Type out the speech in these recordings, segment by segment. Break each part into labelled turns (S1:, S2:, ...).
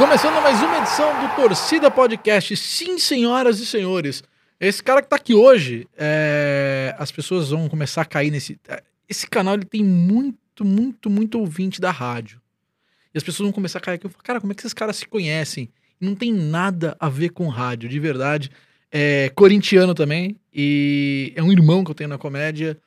S1: Começando mais uma edição do Torcida Podcast. Sim, senhoras e senhores. Esse cara que tá aqui hoje, é, as pessoas vão começar a cair nesse. Esse canal ele tem muito, muito, muito ouvinte da rádio. E as pessoas vão começar a cair aqui. Eu falo, cara, como é que esses caras se conhecem? Não tem nada a ver com rádio, de verdade. É corintiano também. E é um irmão que eu tenho na comédia.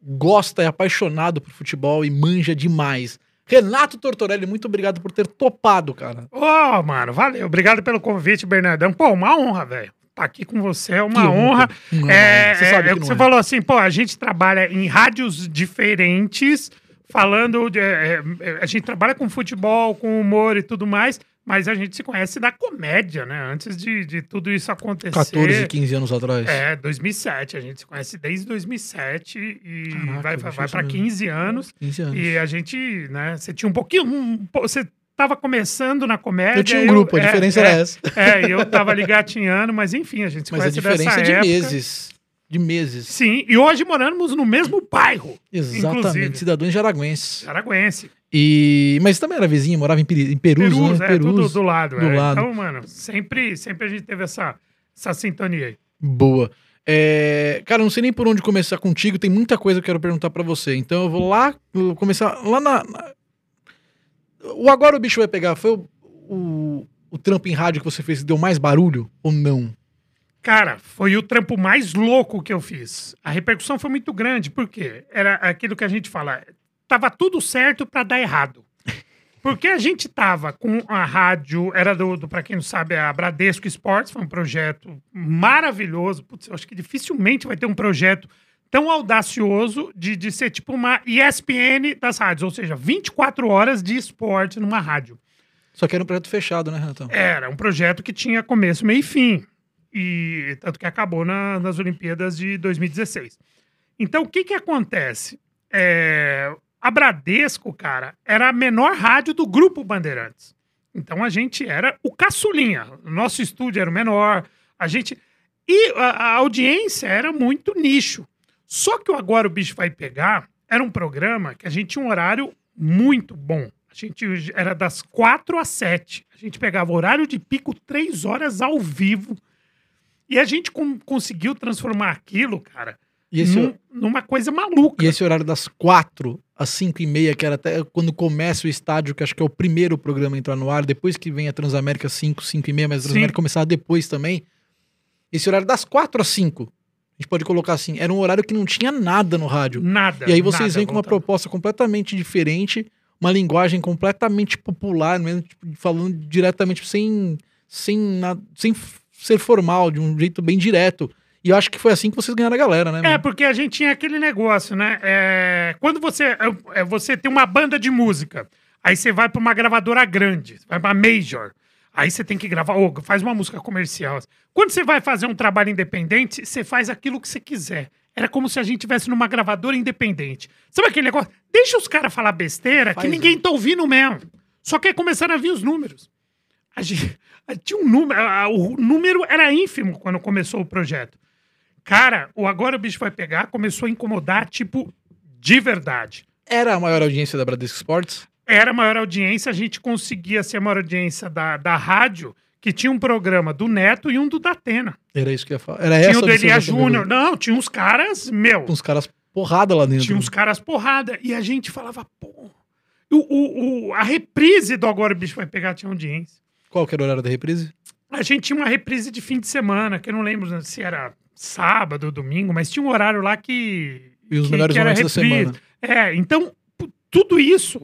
S1: Gosta, é apaixonado por futebol e manja demais. Renato Tortorelli, muito obrigado por ter topado, cara.
S2: Ô, oh, mano, valeu. Obrigado pelo convite, Bernardão. Pô, uma honra, velho. Tá aqui com você é uma que honra. Não, é, você, é, é, você é. falou assim, pô, a gente trabalha em rádios diferentes, falando. De, é, a gente trabalha com futebol, com humor e tudo mais. Mas a gente se conhece da comédia, né? Antes de, de tudo isso acontecer.
S1: 14, 15 anos atrás.
S2: É, 2007. A gente se conhece desde 2007 e Caraca, vai, vai para 15 anos. 15 anos. E a gente, né? Você tinha um pouquinho. Um, você tava começando na comédia.
S1: Eu tinha um grupo, eu, a diferença
S2: é,
S1: era essa.
S2: É, eu tava ali gatinhando, mas enfim, a gente se
S1: mas
S2: conhece
S1: a diferença
S2: é de
S1: época. meses. De meses.
S2: Sim, e hoje moramos no mesmo bairro.
S1: Exatamente, inclusive. cidadão de Jaraguense.
S2: Jaraguense.
S1: E... Mas também era vizinho, morava em, Peri... em Perus, Perus, né?
S2: É, Perus, tudo do lado. Do é. lado. Então, mano, sempre, sempre a gente teve essa, essa sintonia aí.
S1: Boa. É... Cara, não sei nem por onde começar contigo, tem muita coisa que eu quero perguntar para você. Então eu vou lá, vou começar lá na... O Agora o Bicho Vai Pegar foi o, o, o trampo em rádio que você fez que deu mais barulho ou não?
S2: Cara, foi o trampo mais louco que eu fiz. A repercussão foi muito grande, porque era aquilo que a gente fala, tava tudo certo para dar errado. Porque a gente tava com a rádio, era do, do para quem não sabe, a Bradesco Esportes, foi um projeto maravilhoso. Putz, eu acho que dificilmente vai ter um projeto tão audacioso de, de ser tipo uma ESPN das rádios, ou seja, 24 horas de esporte numa rádio.
S1: Só que era um projeto fechado, né, Renatão?
S2: Era um projeto que tinha começo, meio e fim. E tanto que acabou na, nas Olimpíadas de 2016. Então, o que que acontece? É, a Bradesco, cara, era a menor rádio do grupo Bandeirantes. Então a gente era o caçulinha. Nosso estúdio era o menor. A gente. E a, a audiência era muito nicho. Só que o Agora o Bicho Vai Pegar era um programa que a gente tinha um horário muito bom. A gente era das quatro às sete. A gente pegava horário de pico três horas ao vivo. E a gente com, conseguiu transformar aquilo, cara, num, numa coisa maluca.
S1: E esse horário das quatro às 5 e meia, que era até quando começa o estádio, que acho que é o primeiro programa a entrar no ar, depois que vem a Transamérica 5, 5 e meia, mas a Transamérica começava depois também. Esse horário das 4 às 5, a gente pode colocar assim, era um horário que não tinha nada no rádio.
S2: Nada.
S1: E aí vocês
S2: nada,
S1: vêm com uma proposta completamente diferente, uma linguagem completamente popular, mesmo, tipo, falando diretamente, sem, sem, nada, sem ser formal, de um jeito bem direto. E eu acho que foi assim que vocês ganharam a galera, né?
S2: É, porque a gente tinha aquele negócio, né? É, quando você, é, é, você tem uma banda de música, aí você vai para uma gravadora grande, vai para Major, aí você tem que gravar, ou faz uma música comercial. Quando você vai fazer um trabalho independente, você faz aquilo que você quiser. Era como se a gente tivesse numa gravadora independente. Sabe aquele negócio? Deixa os caras falar besteira faz que ninguém tá ouvindo mesmo. Só que aí começaram a vir os números. A gente, tinha um número, a, o número era ínfimo quando começou o projeto. Cara, o Agora o Bicho Vai Pegar começou a incomodar, tipo, de verdade.
S1: Era a maior audiência da Bradesco Sports?
S2: Era a maior audiência, a gente conseguia ser a maior audiência da, da rádio, que tinha um programa do Neto e um do Datena.
S1: Era isso que eu ia falar. Era
S2: tinha
S1: essa
S2: o do Elia Júnior. Não, tinha uns caras, meu.
S1: Uns caras porrada lá dentro.
S2: Tinha uns caras porrada. E a gente falava, pô. O, o, o, a reprise do Agora o Bicho Vai Pegar tinha audiência.
S1: Qual que era o horário da reprise?
S2: A gente tinha uma reprise de fim de semana, que eu não lembro se era sábado, domingo, mas tinha um horário lá que.
S1: E os
S2: que,
S1: melhores
S2: que
S1: momentos da semana.
S2: É, então, tudo isso.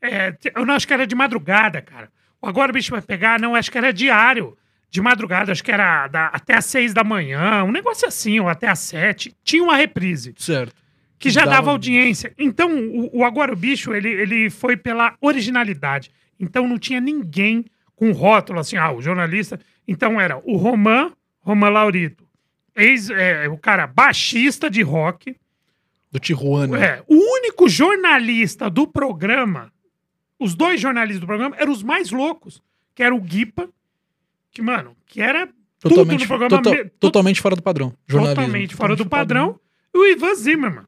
S2: É, eu não acho que era de madrugada, cara. Agora o bicho vai pegar, não, acho que era diário. De madrugada, acho que era da, até às seis da manhã, um negócio assim, ou até às sete. Tinha uma reprise.
S1: Certo.
S2: Que já dava, dava audiência. Então, o, o Agora o Bicho, ele, ele foi pela originalidade. Então, não tinha ninguém com rótulo assim, ah, o jornalista. Então, era o Roman, Roman Laurito, ex, é, o cara baixista de rock.
S1: Do Tijuana.
S2: É, o único jornalista do programa, os dois jornalistas do programa eram os mais loucos, que era o Guipa, que, mano, que era
S1: totalmente,
S2: tudo no programa.
S1: Total, totalmente fora do padrão.
S2: Jornalismo. Totalmente fora totalmente do padrão. padrão. E o Ivan Zimmerman,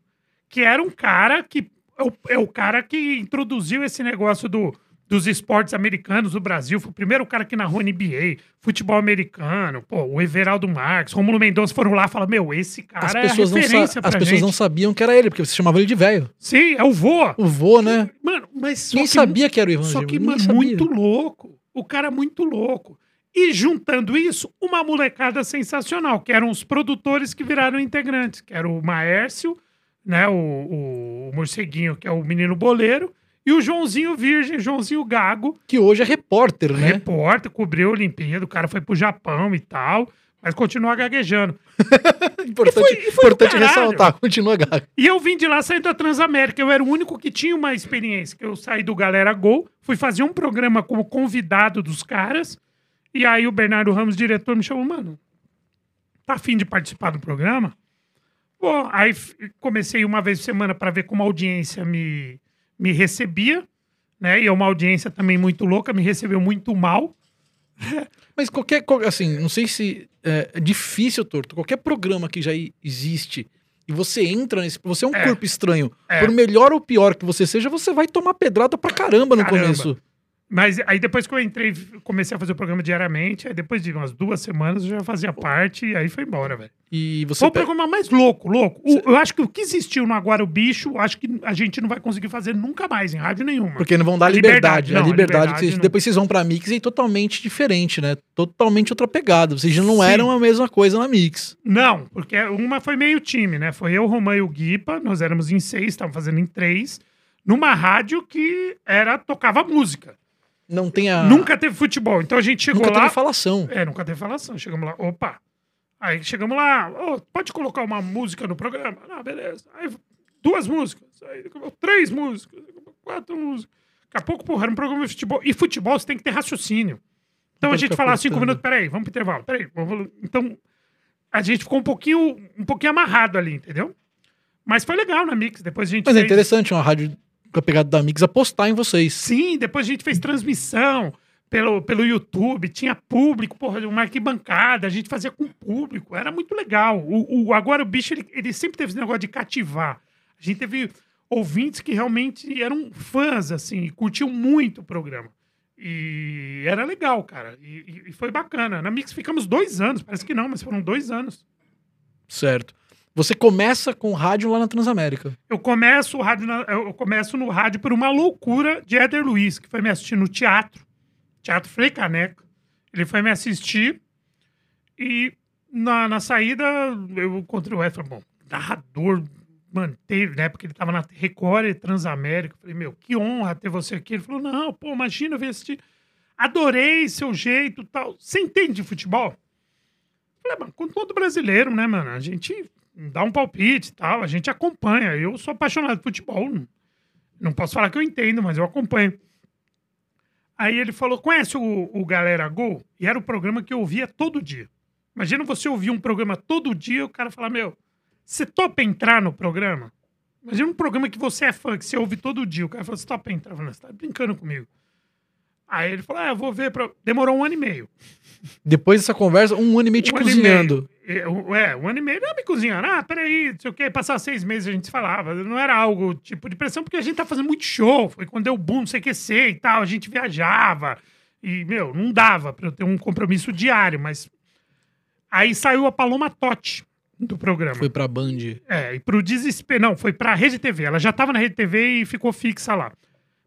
S2: que era um cara que é o, é o cara que introduziu esse negócio do, dos esportes americanos do Brasil. Foi o primeiro cara que narrou NBA, futebol americano. Pô, o Everaldo Marques, Romulo Mendonça foram lá e falaram: Meu, esse cara
S1: As
S2: é
S1: pessoas, não,
S2: referência pra
S1: as pessoas
S2: gente.
S1: não sabiam que era ele, porque você chamava ele de velho.
S2: Sim, é o vô.
S1: O vô, né?
S2: Mano, mas só
S1: Ninguém
S2: que
S1: sabia que era o Ivan
S2: Só que, mano,
S1: sabia.
S2: muito louco. O cara é muito louco. E juntando isso, uma molecada sensacional, que eram os produtores que viraram integrantes, que era o Maércio, né, o, o, o morceguinho, que é o menino boleiro, e o Joãozinho Virgem, Joãozinho Gago,
S1: Que hoje é repórter, né?
S2: repórter, cobriu a Olimpíada, o cara foi pro Japão e tal, mas continua gaguejando.
S1: Importante,
S2: E foi- e foi
S1: importante ressaltar. Continua, Gago.
S2: E eu vim de lá saindo da Transamérica. Eu era o único que tinha uma experiência. Que eu saí do Galera Gol, fui fazer um programa como convidado dos caras. E aí o Bernardo Ramos, diretor, me chamou, mano, tá afim de participar do programa? Bom, aí comecei uma vez por semana para ver como a audiência me, me recebia, né? E é uma audiência também muito louca, me recebeu muito mal.
S1: Mas qualquer, qual- assim, não sei se é, é difícil, Torto, qualquer programa que já existe e você entra nesse, você é um
S2: É.
S1: corpo estranho,
S2: É.
S1: por melhor ou pior que você seja, você vai tomar pedrada pra caramba no
S2: Caramba.
S1: começo.
S2: Mas aí depois que eu entrei, comecei a fazer o programa diariamente, aí depois de umas duas semanas eu já fazia parte e aí foi embora, velho.
S1: E você
S2: Foi o
S1: pe-
S2: programa mais louco, louco. O- eu acho que o que existiu no Agora o Bicho, acho que a gente não vai conseguir fazer nunca mais em rádio nenhuma.
S1: porque não vão dar liberdade,
S2: liberdade,
S1: né?
S2: não,
S1: a liberdade,
S2: liberdade
S1: vocês-
S2: não.
S1: depois vocês vão pra Mix e é totalmente diferente, né? Totalmente outra pegada. Vocês já não
S2: Sim.
S1: eram a mesma coisa na Mix.
S2: Não, porque uma foi meio time, né? Foi eu, Romã e o Guipa, nós éramos em seis, estavam fazendo em três, numa rádio que era tocava música.
S1: Não tem a
S2: Nunca teve futebol. Então a gente chegou
S1: nunca
S2: lá.
S1: teve falação.
S2: É, nunca teve falação. Chegamos lá, opa. Aí chegamos lá, ô, pode colocar uma música no programa? Ah, beleza. Aí duas músicas, aí três músicas, quatro músicas. Daqui a pouco, porra, era um programa de futebol. E futebol você tem que ter raciocínio. Então a gente falava cinco
S1: cortando.
S2: minutos, peraí, vamos pro intervalo, peraí. vamos- Então a gente ficou um pouquinho, um pouquinho amarrado ali, entendeu? Mas foi legal na Mix. Depois a gente
S1: Mas é
S2: fez-
S1: interessante uma rádio com a pegada da Mix apostar em vocês.
S2: Sim, depois a gente fez transmissão pelo, pelo YouTube, tinha público, porra, uma arquibancada, a gente fazia com público, era muito legal. O, o- agora o bicho, ele, ele sempre teve esse negócio de cativar. A gente teve ouvintes que realmente eram fãs, assim, e curtiam muito o programa. E era legal, cara. E- e foi bacana. Na Mix ficamos dois anos, parece que não, mas foram dois anos.
S1: Certo. Você começa com rádio lá na Transamérica.
S2: Eu começo, o rádio na- eu começo no rádio por uma loucura de Éder Luiz, que foi me assistir no teatro, Teatro Frei Caneca. Ele foi me assistir e na, na saída eu encontrei o Éder, bom, narrador, manteve, né, porque ele tava na Record e Transamérica. Eu falei, meu, que honra ter você aqui. Ele falou, não, pô, imagina, eu assistir. Adorei seu jeito tal. Você entende de futebol? Eu Falei, mano, com todo brasileiro, né, mano? A gente dá um palpite e tal, a gente acompanha. Eu sou apaixonado por futebol. Não, não posso falar que eu entendo, mas eu acompanho. Aí ele falou: conhece o, o Galera Gol? E era o programa que eu ouvia todo dia. Imagina você ouvir um programa todo dia e o cara falar: Meu, você topa entrar no programa? Imagina um programa que você é fã, que você ouve todo dia. O cara falou: Você topa entrar? Eu falei, Você tá brincando comigo. Aí ele falou: Ah, eu vou ver. Pra... Demorou um ano e meio.
S1: Depois dessa conversa, um ano e meio te
S2: Um
S1: cozinhando.
S2: Meio. É, um ano e meio não é me cozinhando. Ah, peraí, não sei o quê. Passar seis meses a gente se falava. Não era algo tipo de pressão, porque a gente tá fazendo muito show. Foi quando deu boom, não sei o que ser e tal. A gente viajava. E, meu, não dava pra eu ter um compromisso diário, mas. Aí saiu a Paloma Totti do programa.
S1: Foi pra Band.
S2: É, e pro desespero. Não, foi pra Rede TV. Ela já tava na Rede TV e ficou fixa lá.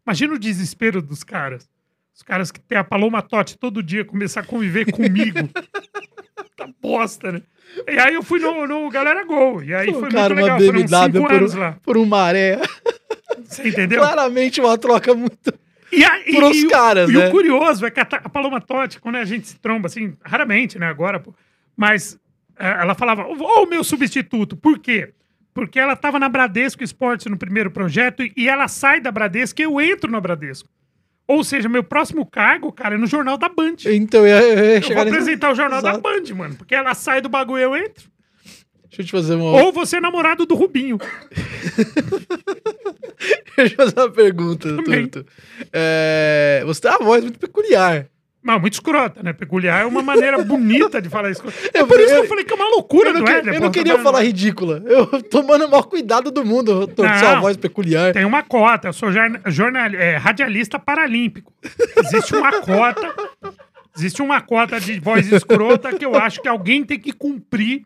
S2: Imagina o desespero dos caras. Os caras que tem a Paloma Totti todo dia começar a conviver comigo. tá bosta, né? E aí eu fui no, no Galera Gol. E aí foi
S1: Trocaram
S2: muito
S1: uma
S2: legal. Foram
S1: BMW
S2: cinco
S1: por,
S2: anos lá.
S1: por um maré.
S2: Você entendeu?
S1: Claramente uma troca muito.
S2: E, a, e,
S1: Pros
S2: e o-
S1: caras,
S2: e
S1: né?
S2: o curioso é que a, a Paloma Totti, quando a gente se tromba, assim, raramente, né, agora, pô, mas é, ela falava, ô, meu substituto, por quê? Porque ela tava na Bradesco Esportes no primeiro projeto e, e ela sai da Bradesco e eu entro na Bradesco. Ou seja, meu próximo cargo, cara, é no Jornal da Band.
S1: Então, eu eu ia
S2: Eu vou
S1: nesse-
S2: apresentar o Jornal
S1: Exato.
S2: da Band, mano, porque ela sai do bagulho e eu entro.
S1: Deixa eu te fazer uma,
S2: Ou você é namorado do Rubinho.
S1: deixa eu te fazer uma pergunta,
S2: Também.
S1: Turto. É, você tem uma voz muito peculiar.
S2: Não, muito escrota, né? Peculiar é uma maneira bonita de falar isso. É
S1: Eu-
S2: por isso que
S1: eu-
S2: eu falei que é uma loucura
S1: Eu não,
S2: do
S1: que- eu não queria
S2: tá
S1: falar ridícula. Eu tomando o maior cuidado do mundo, tô
S2: Não.
S1: sua voz peculiar.
S2: Tem uma cota, eu sou jorna- jornal, é, radialista paralímpico. Existe uma cota, existe uma cota de voz escrota que eu acho que alguém tem que cumprir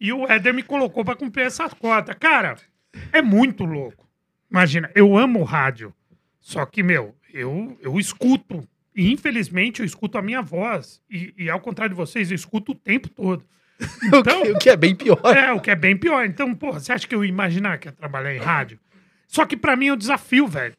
S2: e o Éder me colocou pra cumprir essa cota. Cara, é muito louco. Imagina, eu amo rádio, só que, meu, eu, eu escuto. E infelizmente eu escuto a minha voz. E, e ao contrário de vocês, eu escuto o tempo todo.
S1: O que- o que é bem pior.
S2: É, o que é bem pior. Então, pô, você acha que eu ia imaginar que ia trabalhar em rádio? Só que pra mim é um desafio, velho.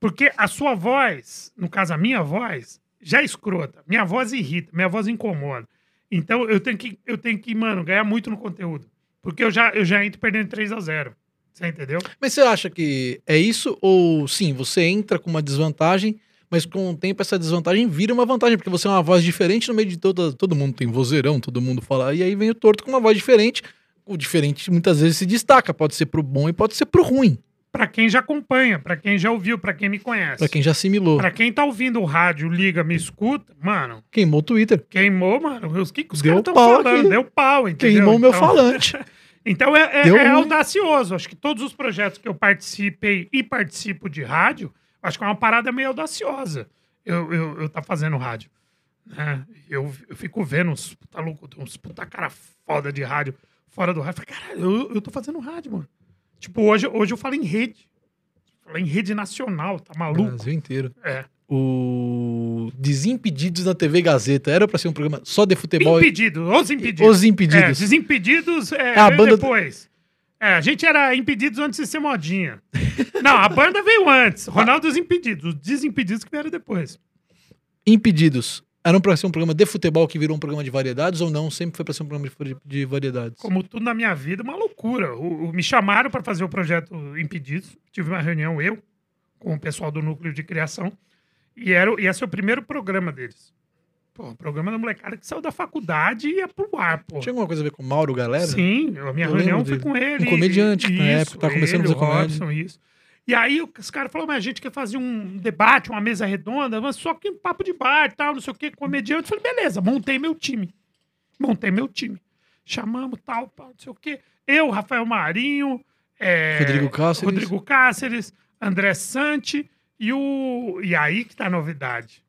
S2: Porque a sua voz, no caso a minha voz, já é escrota. Minha voz irrita, minha voz incomoda. Então eu tenho que, eu tenho que, mano, ganhar muito no conteúdo. Porque eu já, eu já entro perdendo 3 a 0 Você entendeu?
S1: Mas você acha que é isso? Ou sim, você entra com uma desvantagem, mas com o tempo essa desvantagem vira uma vantagem, porque você é uma voz diferente no meio de toda. Todo mundo tem vozeirão, todo mundo fala. E aí vem o torto com uma voz diferente. O diferente muitas vezes se destaca. Pode ser pro bom e pode ser pro ruim.
S2: Pra quem já acompanha, pra quem já ouviu, pra quem me conhece.
S1: Pra quem já assimilou.
S2: Pra quem tá ouvindo o rádio, liga, me escuta, mano,
S1: Queimou o Twitter.
S2: queimou, mano. Os que, que os caras estão falando?
S1: aqui.
S2: Deu pau, entendeu?
S1: Queimou o meu
S2: Então-
S1: falante.
S2: Então é, é- é audacioso. Acho que todos os projetos que eu participei e participo de rádio, acho que é uma parada meio audaciosa. Eu, eu, eu tá fazendo rádio. Né? Eu, eu fico vendo uns puta louco, uns puta cara foda de rádio fora do rádio. Falei, Caralho, eu, eu tô fazendo rádio, mano. Tipo, hoje, hoje eu falo em rede. Falo em rede nacional, tá maluco?
S1: Brasil inteiro.
S2: É.
S1: O Desimpedidos na TV Gazeta. Era pra ser um programa só de futebol.
S2: Impedidos, os impedidos.
S1: Os Impedidos.
S2: É, desimpedidos é,
S1: a
S2: veio
S1: banda-
S2: depois. É, a gente era impedidos antes de ser modinha. Não, a banda veio antes. Ronaldo os impedidos. Os desimpedidos que vieram depois.
S1: Impedidos. Era pra ser um programa de futebol que virou um programa de variedades ou não? Sempre foi pra ser um programa de, de variedades.
S2: Como tudo na minha vida, uma loucura. O, o- me chamaram para fazer o projeto Impedidos. Tive uma reunião, eu, com o pessoal do núcleo de criação. E era, o- ia ser o primeiro programa deles. Pô, programa da molecada que saiu da faculdade e ia pro ar, pô.
S1: Tinha alguma coisa a ver com o Mauro, galera?
S2: Sim, a minha
S1: Eu
S2: reunião foi com ele.
S1: Um comediante, que na época tava começando a
S2: ele,
S1: fazer
S2: o
S1: comédia.
S2: Robson, isso. E aí os caras falaram, mas a gente quer fazer um debate, uma mesa redonda, mas só que um papo de bar e tal, não sei o que, comediante. Eu falei, beleza, montei meu time. Montei meu time. Chamamos tal, pá, não sei o quê. Eu, Rafael Marinho, é,
S1: Rodrigo Cáceres.
S2: Rodrigo Cáceres, André Sante e o. E aí que tá a novidade.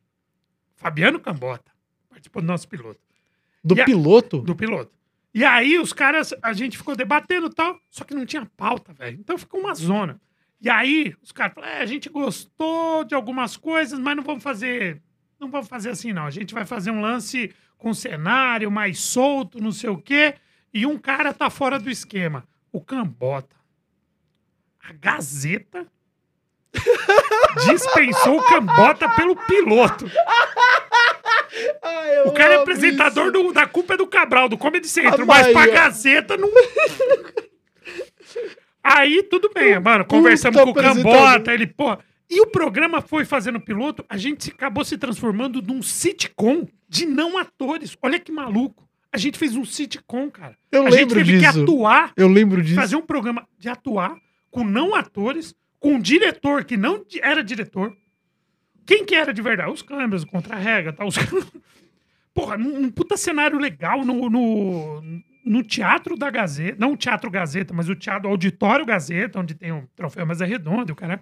S2: Fabiano Cambota. Participou do nosso piloto
S1: Do
S2: E a-
S1: piloto?
S2: do piloto. E aí os caras, a gente ficou debatendo e tal, só que não tinha pauta, velho. Então ficou uma zona. E aí os caras falaram, é, a gente gostou de algumas coisas, mas não vamos fazer, não vamos fazer assim não. A gente vai fazer um lance com cenário mais solto, não sei o quê, e um cara tá fora do esquema, o Cambota. A Gazeta dispensou o Cambota pelo piloto.
S1: Ai,
S2: O cara é apresentador do- da culpa é do Cabral, do Comedy Central,
S1: A
S2: mas pra. Gazeta não. Aí tudo bem, mano. Conversamos com o. Cambota, ele, pô. E o programa foi fazendo piloto, a gente acabou se transformando num sitcom de não atores. Olha que maluco. A gente fez um sitcom, cara.
S1: Eu
S2: a gente
S1: lembro
S2: teve que
S1: disso.
S2: atuar,
S1: Eu lembro disso.
S2: fazer um programa de atuar com não atores, com um diretor que não era diretor. Quem que era de verdade? Os câmeras, o contra-rega, tal. Os... Porra, num, num puta cenário legal no, no, no Teatro da Gazeta. Não o Teatro Gazeta, mas o Teatro Auditório Gazeta, onde tem o troféu Mesa Redonda e o cara.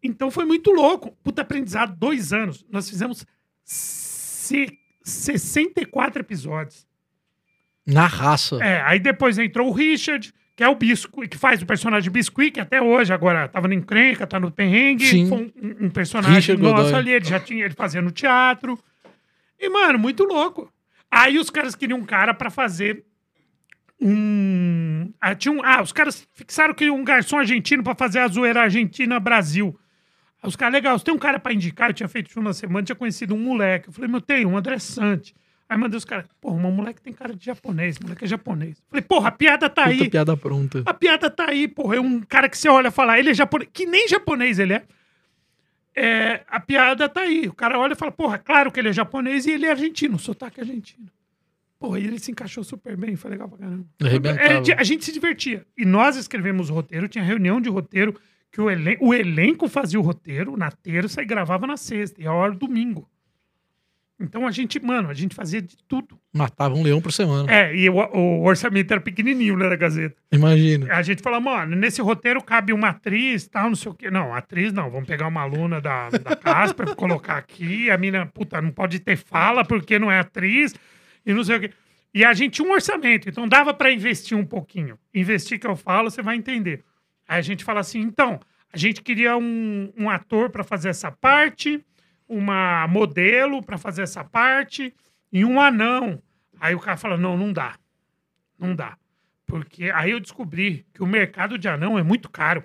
S2: Então foi muito louco. Puta aprendizado, dois anos. Nós fizemos se- 64 episódios.
S1: Na raça.
S2: É, aí depois entrou o Richard, que é o Biscuit, que faz o personagem Biscuit, que até hoje agora tava no encrenca, tá no perrengue.
S1: Sim.
S2: Foi um, um personagem
S1: Richard
S2: nosso
S1: Godoy.
S2: ali, ele já tinha, ele fazia no teatro. E, mano, muito louco. Aí os caras queriam um cara pra fazer um. Ah, tinha um... ah, os caras fixaram que um garçom argentino pra fazer a zoeira Argentina-Brasil. Os caras, legal, você tem um cara pra indicar? Eu tinha feito isso uma semana, tinha conhecido um moleque. Eu falei, meu, tem, um André Sante. Aí mandei os caras, porra, um moleque tem cara de japonês, moleque é japonês. Falei, porra, a piada tá
S1: Puta
S2: aí.
S1: piada pronta.
S2: A piada tá aí, porra. É um cara que você olha e fala, ele é japonês, que nem japonês ele é. É, a piada tá aí. O cara olha e fala, porra, claro que ele é japonês e ele é argentino, sotaque argentino. Porra, e ele se encaixou super bem, foi legal pra caramba. É, a gente se divertia. E nós escrevemos o roteiro, tinha reunião de roteiro, que o, elen o elenco fazia o roteiro na terça e gravava na sexta, e a hora do domingo. Então a gente, mano, a gente fazia de tudo.
S1: Matava um leão por semana.
S2: É, e o, o orçamento era pequenininho, né, da Gazeta.
S1: Imagina.
S2: A gente falou, mano, nesse roteiro cabe uma atriz, tal, não sei o quê. Não, atriz não, vamos pegar uma aluna da, da Casper, colocar aqui, a mina, puta, não pode ter fala porque não é atriz, e não sei o quê. E a gente tinha um orçamento, então dava pra investir um pouquinho. Investir que eu falo, você vai entender. Aí a gente fala assim, então, a gente queria um, um ator pra fazer essa parte, uma modelo pra fazer essa parte, e um anão. Aí o cara fala, não, não dá. Não dá. Porque aí eu descobri que o mercado de anão é muito caro.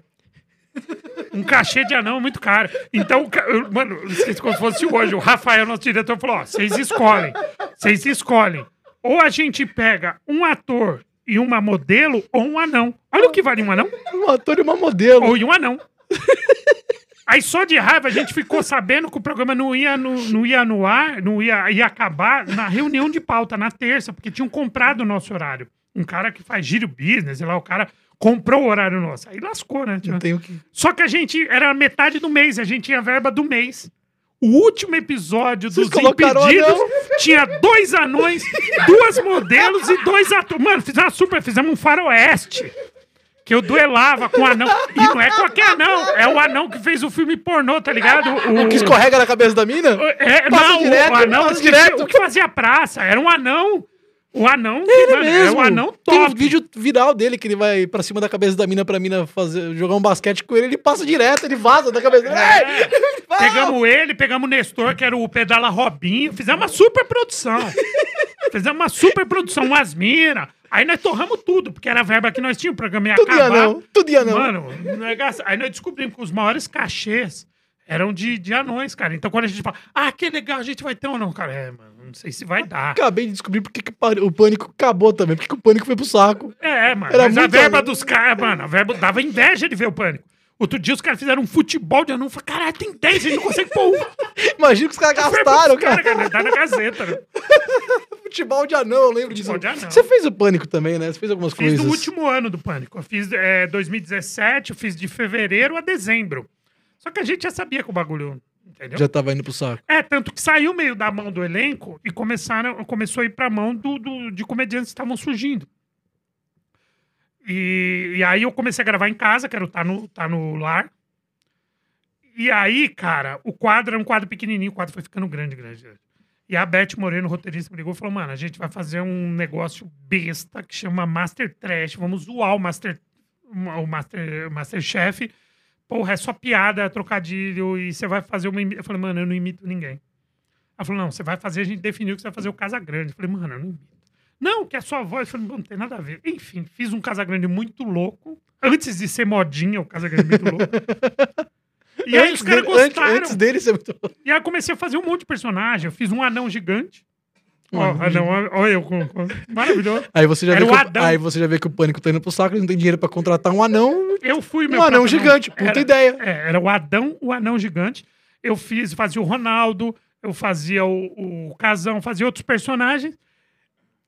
S2: Um cachê de anão é muito caro. Então, eu- mano, não sei se como se fosse hoje. O Rafael, nosso diretor, falou: ó, vocês escolhem. Vocês escolhem. Ou a gente pega um ator e uma modelo, ou um anão. Olha o que vale um anão.
S1: Um ator e uma modelo.
S2: Ou e um anão. Aí só de raiva a gente ficou sabendo que o programa não ia no, não ia no ar, não ia, ia acabar na reunião de pauta, na terça, porque tinham comprado o nosso horário. Um cara que faz giro business, sei lá, o cara comprou o horário nosso. Aí lascou, né?
S1: Tenho que.
S2: Só que a gente era metade do mês, a gente tinha verba do mês. O último episódio
S1: Vocês
S2: dos Impedidos tinha dois anões, duas modelos e dois atores. Mano, fizemos uma super, fizemos um faroeste. Que eu duelava com o anão. E não é qualquer anão, é o anão que fez o filme pornô, tá ligado? O,
S1: O que escorrega na cabeça da mina?
S2: É,
S1: Passa
S2: não,
S1: direto,
S2: o anão
S1: passa
S2: que,
S1: direto.
S2: o que fazia praça. Era um anão. O anão,
S1: Ele
S2: mano,
S1: mesmo.
S2: é um anão
S1: Tem um
S2: top.
S1: vídeo viral dele que ele vai pra cima da cabeça da mina pra mina fazer, jogar um basquete com ele. Ele passa direto, ele vaza da cabeça.
S2: É. Pegamos ele, pegamos o Nestor, que era o Pedala Robinho, fizemos uma super produção. fizemos uma super produção, umas minas. Aí nós torramos tudo, porque era a verba que nós tínhamos, o programa ia
S1: Tudo
S2: acabar.
S1: não, tudo ia não.
S2: Mano, negócio- aí nós descobrimos que os maiores cachês eram de, de anões, cara. Então quando a gente fala, ah, que legal, a gente vai ter ou não, cara. É, mano, não sei se vai dar.
S1: Acabei de descobrir porque que o pânico acabou também. Porque que o pânico foi pro saco.
S2: É, mano.
S1: Era
S2: mas a verba
S1: anão.
S2: dos caras, mano, a verba dava inveja de ver o pânico. Outro dia os caras fizeram um futebol de anão. Falei, caralho, tem 10, a gente não consegue pôr um.
S1: Imagina que os caras gastaram,
S2: dos
S1: cara.
S2: cara. Tá na Gazeta, né?
S1: Futebol de anão, eu lembro disso. Você fez o pânico também, né? Você fez algumas
S2: Fiz
S1: coisas.
S2: no último ano do Pânico. Eu fiz é, 2017, eu fiz de fevereiro a dezembro. Só que a gente já sabia que o bagulho. Entendeu?
S1: Já tava indo pro saco.
S2: É, tanto que saiu meio da mão do elenco e começaram, começou a ir pra mão do, do- de comediantes que estavam surgindo. E, e aí eu comecei a gravar em casa, que era o Tá no, tá no Lar. E aí, cara, o quadro era um quadro pequenininho, o quadro foi ficando grande, grande. grande. E a Beth Moreno, roteirista, me ligou e falou: Mano, a gente vai fazer um negócio besta que chama Master Trash. Vamos zoar o Master, o Master, o Masterchef. Porra, é só piada, trocadilho, e você vai fazer uma. imi-" Eu falei, mano, eu não imito ninguém. Ela falou: Não, você vai fazer, a gente definiu que você vai fazer o Casa Grande. Eu falei, mano, eu não imito. Não, que é a sua voz. Eu falei, não, não tem nada a ver. Enfim, fiz um Casa Grande muito louco. Antes de ser modinha, o Casa Grande muito louco. E aí os caras
S1: dele- antes,
S2: gostaram.
S1: antes dele ser muito.
S2: E aí eu comecei a fazer um monte de personagem. Eu fiz um anão gigante. Ó,
S1: anão
S2: anão, olha eu com, Maravilhoso.
S1: Aí você já
S2: Era
S1: vê
S2: o
S1: que
S2: Adão.
S1: aí você já vê que o pânico tá indo pro saco, eles não tem dinheiro pra contratar um anão.
S2: Eu fui meu
S1: Um anão
S2: próprio
S1: gigante, puta
S2: Era-
S1: ideia.
S2: É, era o Adão, o anão gigante. Eu fiz, fazia o Ronaldo, eu fazia o, o Casão, fazia outros personagens.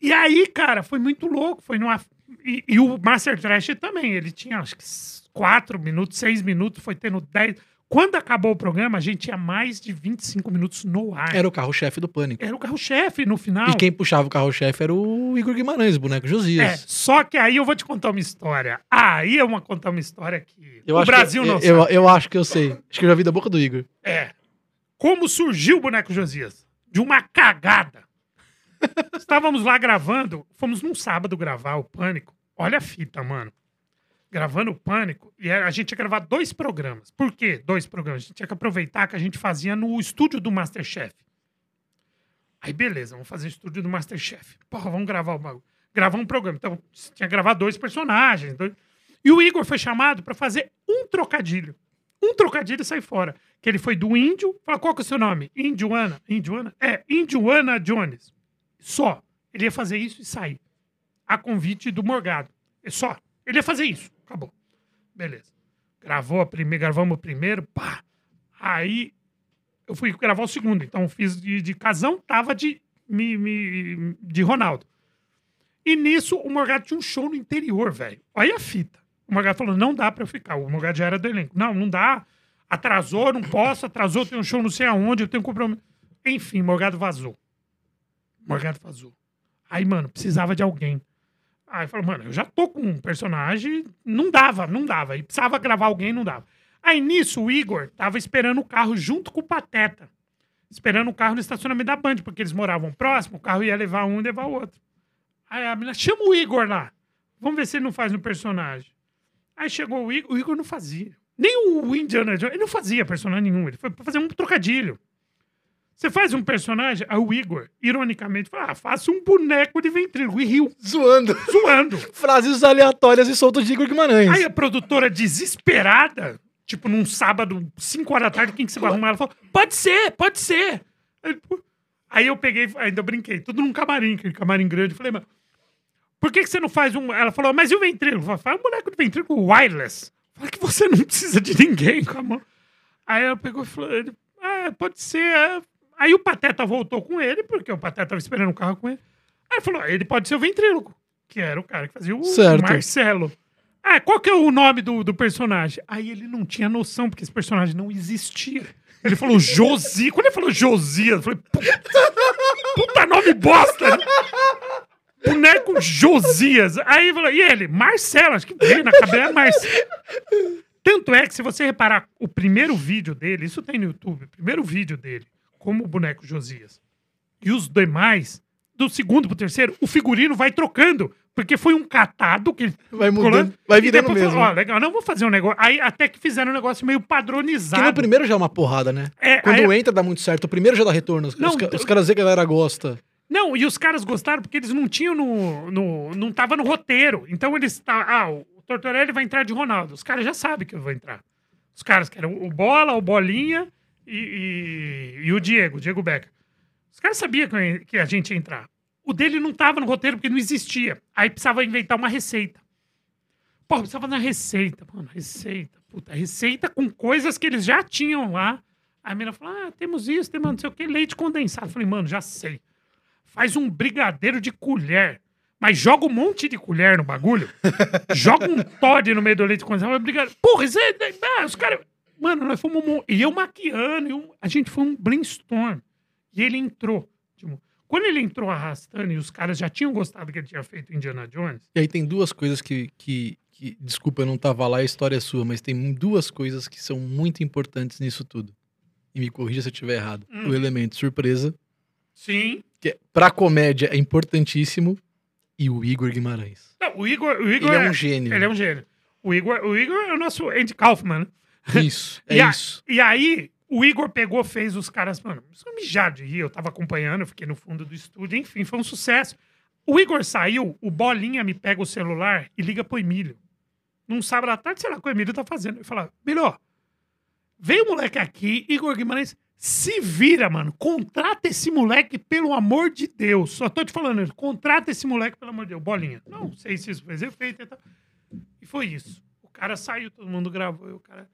S2: E aí, cara, foi muito louco. Foi numa. E, e o Master Trash também. Ele tinha acho que s- quatro minutos, seis minutos, foi tendo dez. Quando acabou o programa, a gente tinha mais de 25 minutos no ar.
S1: Era o carro-chefe do pânico.
S2: Era o carro-chefe no final.
S1: E quem puxava o carro-chefe era o Igor Guimarães, o boneco
S2: É,
S1: Josias.
S2: só que aí eu vou te contar uma história. Aí eu vou contar uma história que
S1: Eu
S2: o Brasil
S1: que,
S2: não
S1: eu,
S2: sabe.
S1: eu, eu acho que eu sei. Acho que eu já vi da boca do Igor.
S2: É. Como surgiu o boneco Josias? De uma cagada. Estávamos lá gravando, fomos num sábado gravar o Pânico. Olha a fita, mano. Gravando o Pânico, e a gente ia gravar dois programas. Por quê? Dois programas. A gente tinha que aproveitar que a gente fazia no estúdio do Masterchef. Aí, beleza, vamos fazer o estúdio do Masterchef. Porra, vamos gravar. Gravar um programa. Então, tinha que gravar dois personagens. dois- E o Igor foi chamado para fazer um trocadilho. Um trocadilho e sai fora. Que ele foi do índio. Fala, qual que é o seu nome? Indioana. Indioana? É, Indioana Jones. Só. Ele ia fazer isso e sair. A convite do Morgado. É só. Ele ia fazer isso. Acabou. Beleza. Gravou a primeira, gravamos o primeiro, pá. Aí eu fui gravar o segundo. Então fiz de, de casão, tava de, me, me- de Ronaldo. E nisso o Morgado tinha um show no interior, velho. Olha a fita. O Morgado falou: não dá pra eu ficar. O Morgado já era do elenco. Não, não dá. Atrasou, não posso, atrasou, tem um show não sei aonde, eu tenho compromisso. Enfim, Morgado vazou. Morgado vazou. Aí, mano, precisava de alguém. Aí falou, mano, eu já tô com um personagem, não dava, não dava. E precisava gravar alguém, não dava. Aí nisso, o Igor tava esperando o carro junto com o Pateta. Esperando o carro no estacionamento da Band, porque eles moravam próximo, o carro ia levar um e levar o outro. Aí a menina, chama o Igor lá. Vamos ver se ele não faz no personagem. Aí chegou o Igor, o Igor não fazia. Nem o Indiana Jones, ele não fazia personagem nenhum, ele foi pra fazer um trocadilho. Você faz um personagem, aí o Igor, ironicamente, fala, ah, faça um boneco de ventríloco, e riu,
S1: Zoando.
S2: zoando.
S1: Frases aleatórias e soltas de Igor Guimarães.
S2: Aí a produtora, desesperada, tipo, num sábado, 5 horas da tarde, quem que você vai arrumar? Ela falou, pode ser, pode ser. Aí, eu peguei, ainda brinquei, tudo num camarim, aquele camarim grande. Falei, mas por que, que você não faz um... Ela falou, mas e o ventríloco? Faz um boneco de ventríloco wireless. Fala que você não precisa de ninguém com a mão. Aí ela pegou e falou, ah, pode ser. é." Aí o Pateta voltou com ele, porque o Pateta tava esperando o carro com ele. Aí ele falou, "Ah, ele pode ser o ventríloco, que era o cara que fazia o
S1: Certo.
S2: Marcelo. Ah, qual que é o nome do, do personagem? Aí ele não tinha noção, porque esse personagem não existia. Ele falou Josi. Quando ele falou Josias, eu falei, puta, puta nome bosta! né? Boneco Josias. Aí ele falou, e ele? Marcelo, acho que veio na cabeça Marcelo. Tanto é que, se você reparar, o primeiro vídeo dele, isso tem no YouTube, o primeiro vídeo dele, como o boneco Josias, e os demais, do segundo pro terceiro, o figurino vai trocando. Porque foi um catado que
S1: Vai mudando,
S2: colando,
S1: vai virando
S2: depois
S1: mesmo.
S2: falou, Ó, legal, não vou fazer um negócio. Aí até que fizeram um negócio meio
S1: Porque
S2: padronizado.
S1: no primeiro já é uma porrada, né?
S2: É,
S1: Quando
S2: aí-
S1: entra dá muito certo. O primeiro já dá retorno. Os,
S2: Não,
S1: os os caras dizem que a galera gosta.
S2: Não, e os caras gostaram porque eles não tinham no. no não tava no roteiro. Então eles. Tá, ah, o Tortorelli vai entrar de Ronaldo. Os caras já sabem que eu vou entrar. Os caras que eram o Bola, o Bolinha e, e, e o Diego, Diego Becker. Os caras sabiam que, a gente ia entrar. O dele não tava no roteiro porque não existia. Aí precisava inventar uma receita. Pô, precisava fazer uma receita, mano. Receita. Puta, receita com coisas que eles já tinham lá. Aí a menina falou: ah, temos isso, temos não sei o que, leite condensado. Eu falei, mano, já sei. Faz um brigadeiro de colher. Mas joga um monte de colher no bagulho. joga um Todd no meio do leite condensado. Brigadeiro. Porra, isso é. Ah, os caras. Mano, nós fomos. E eu maquiando. e um- A gente foi um brainstorm. E ele entrou. Tipo, quando ele entrou arrastando e os caras já tinham gostado que ele tinha feito Indiana Jones.
S1: E aí tem duas coisas que, que, que- Desculpa, eu não tava lá, a história é sua, mas tem duas coisas que são muito importantes nisso tudo. E me corrija se eu estiver errado.
S2: Hum.
S1: O elemento surpresa,
S2: Sim.
S1: que é, pra comédia é importantíssimo, e o Igor Guimarães.
S2: Não, o Igor, o Igor
S1: Ele é um gênio.
S2: Ele é um gênio. O Igor, o Igor é o nosso Andy Kaufman.
S1: Isso, é
S2: E a-
S1: isso.
S2: E aí, o Igor pegou, fez os caras, mano, isso é mijar de rir, eu tava acompanhando, eu fiquei no fundo do estúdio, enfim, foi um sucesso. O Igor saiu, o Bolinha me pega o celular e liga pro Emílio. Num sábado à tarde, sei lá o que o Emílio tá fazendo. Ele fala, Emílio, veio o moleque aqui, Igor Guimarães, se vira, mano, contrata esse moleque, pelo amor de Deus. Só tô te falando, contrata esse moleque, pelo amor de Deus. Bolinha, não sei se isso fez efeito e tal. E foi isso. O cara saiu, todo mundo gravou, e o cara...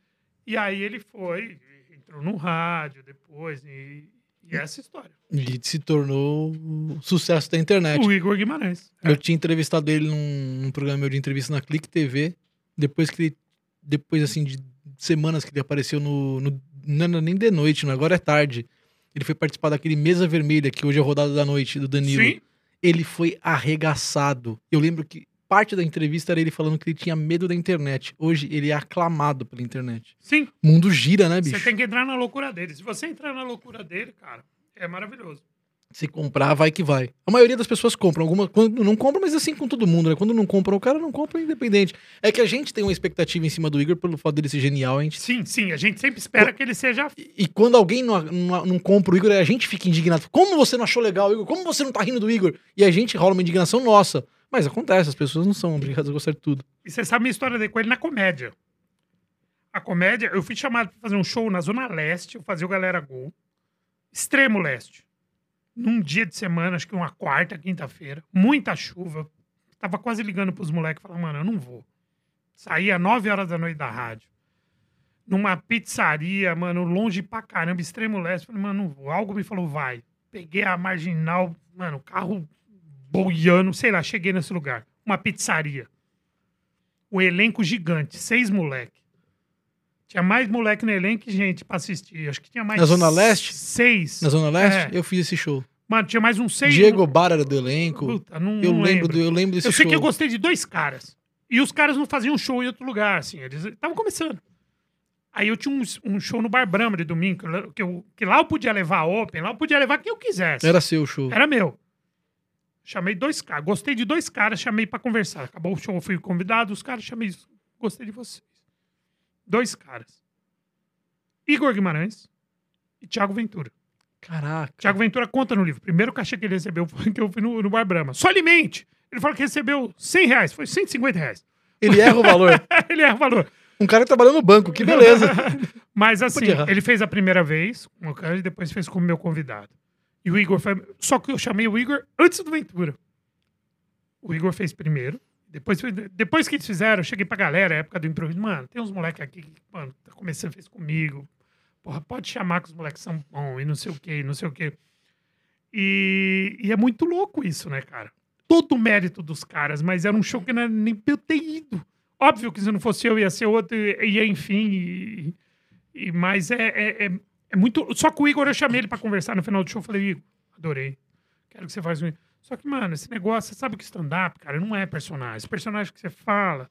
S2: E aí ele foi, entrou no rádio depois, e, e essa história.
S1: E se tornou o sucesso da internet.
S2: O Igor Guimarães.
S1: Eu tinha entrevistado ele num, num programa meu de entrevista na Clique TV. Depois que ele. Depois, assim, de semanas que ele apareceu no. no não era nem de noite, não, agora é tarde. Ele foi participar daquele Mesa Vermelha, que hoje é rodada da noite, do Danilo.
S2: Sim,
S1: Ele foi arregaçado. Eu lembro que parte da entrevista era ele falando que ele tinha medo da internet. Hoje ele é aclamado pela internet.
S2: sim.
S1: O mundo gira, né,
S2: Você
S1: bicho?
S2: tem que entrar na loucura dele. Se você entrar na loucura dele, cara, é maravilhoso.
S1: Se comprar, vai que vai. A maioria das pessoas compram. Alguma, quando não compram, mas assim com todo mundo, né? Quando não compram, o cara não compra independente. É que a gente tem uma expectativa em cima do Igor pelo fato dele ser genial. A gente...
S2: Sim, sim, a gente sempre espera que ele seja.
S1: e, e quando alguém não, não, não compra o Igor, a gente fica indignado. Como você não achou legal o Igor? Como você não tá rindo do Igor? E a gente rola uma indignação nossa. Mas acontece, as pessoas não são obrigadas a gostar de tudo.
S2: E você sabe a minha história dele com ele na comédia. A comédia, eu fui chamado pra fazer um show na Zona Leste, eu fazia o Galera Gol. Extremo Leste. Num dia de semana, acho que uma quarta, quinta-feira. Muita chuva. Tava quase ligando pros moleques, falando, mano, eu não vou. Saí às 9 horas da noite da rádio. Numa pizzaria, mano, longe pra caramba, extremo leste. Falei, mano, não vou. Algo me falou, vai. Peguei a marginal, mano, carro boiando, sei lá, cheguei nesse lugar. Uma pizzaria. O elenco gigante, seis moleque. Tinha mais moleque no elenco que gente pra assistir. Acho que tinha mais.
S1: Na Zona Leste?
S2: Seis.
S1: Na Zona Leste,
S2: É.
S1: eu fiz esse show.
S2: Mano, tinha mais uns seis.
S1: Diego Barra era do elenco.
S2: Puta, não,
S1: eu
S2: não
S1: lembro, do, eu lembro desse
S2: Eu sei
S1: show.
S2: que eu gostei de dois caras. E os caras não faziam show em outro lugar, assim. Eles estavam começando. Aí eu tinha um, um show no Bar Brahma de domingo, que, eu, que lá eu podia levar open, lá eu podia levar quem eu quisesse.
S1: Era seu show.
S2: Era meu. Chamei dois caras. Gostei de dois caras, chamei pra conversar. Acabou o show, eu fui convidado, os caras chamei. Gostei de vocês. Dois caras. Igor Guimarães e Thiago Ventura.
S1: Caraca.
S2: Thiago Ventura conta no livro. Primeiro cachê que ele recebeu foi que eu fui no, no Bar Brahma. Só alimente! Ele falou que recebeu 100 reais. Foi 150 reais.
S1: Ele erra o valor.
S2: ele erra o valor.
S1: Um cara que trabalhou no banco, que beleza.
S2: Mas assim, ele fez a primeira vez com o cara e depois fez como meu convidado. E o Igor foi. Só que eu chamei o Igor antes do Ventura. O Igor fez primeiro. Depois, depois que eles fizeram, eu cheguei pra galera, época do improviso. Mano, tem uns moleques aqui que, mano, tá começando, fez comigo. Porra, pode chamar que os moleques são bons e não sei o quê, não sei o quê. E, e é muito louco isso, né, cara? Todo o mérito dos caras, mas era um show que não era nem pra eu ter ido. Óbvio que se não fosse eu, ia ser outro, e enfim. E, e- mas é, é, é, é muito. Só que o Igor, eu chamei ele pra conversar no final do show. eu Falei, Igor, adorei. Quero que você faça um. Só que, mano, esse negócio, você sabe que stand-up, cara, não é personagem. Esse personagem que você fala,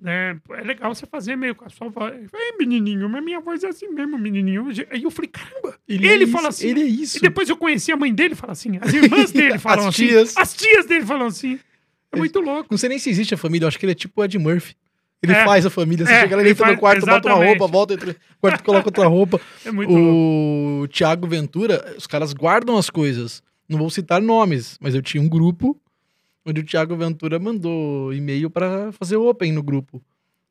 S2: né? É legal você fazer meio com a sua voz. Ele Ei, menininho, mas minha voz é assim mesmo, menininho. Aí eu falei, caramba. Ele,
S1: é
S2: fala
S1: isso,
S2: assim.
S1: Ele é isso.
S2: E depois eu conheci a mãe dele e fala assim. As irmãs dele falam
S1: As
S2: assim.
S1: tias.
S2: As tias dele falam assim. É muito louco.
S1: Não sei nem se existe a família, eu acho que ele é tipo o Ed Murphy. Ele
S2: É.
S1: faz a família, você
S2: É,
S1: chega lá, ele
S2: ele
S1: entra
S2: faz-
S1: no quarto, bota uma
S2: exatamente.
S1: roupa, volta, entra no quarto, coloca outra roupa.
S2: É muito louco.
S1: O Thiago Ventura, os caras guardam as coisas. Não vou citar nomes, mas eu tinha um grupo onde o Thiago Ventura mandou e-mail pra fazer open no grupo.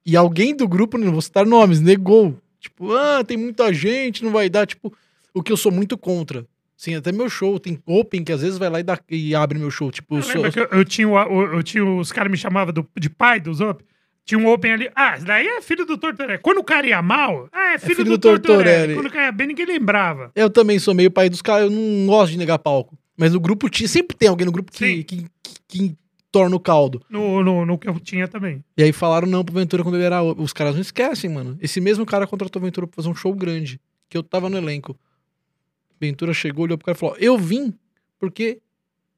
S1: E alguém do grupo, não vou citar nomes, negou. Tipo, ah, tem muita gente, não vai dar. Tipo, o que eu sou muito contra. Sim, até meu show tem open que às vezes vai lá e, dá, e abre meu show. Tipo, eu sou,
S2: Lembra que eu, eu tinha, o- o- eu tinha os caras me chamavam de pai dos Open? Tinha um Open ali. Ah, daí é filho do Tortorelli. Quando o cara ia mal, ah, é filho,
S1: filho
S2: do,
S1: do
S2: Tortorelli.
S1: Tortorelli.
S2: Quando o cara ia bem, ninguém lembrava.
S1: Eu também sou meio pai dos caras, eu não gosto de negar palco. Mas no grupo tinha, sempre tem alguém no grupo que, que, que, que torna o caldo.
S2: No, no, no que eu tinha também.
S1: E aí falaram não pro Ventura quando ele era. Os caras não esquecem, mano. Esse mesmo cara contratou o Ventura pra fazer um show grande, que eu tava no elenco. Ventura chegou, olhou pro cara e falou: Eu vim porque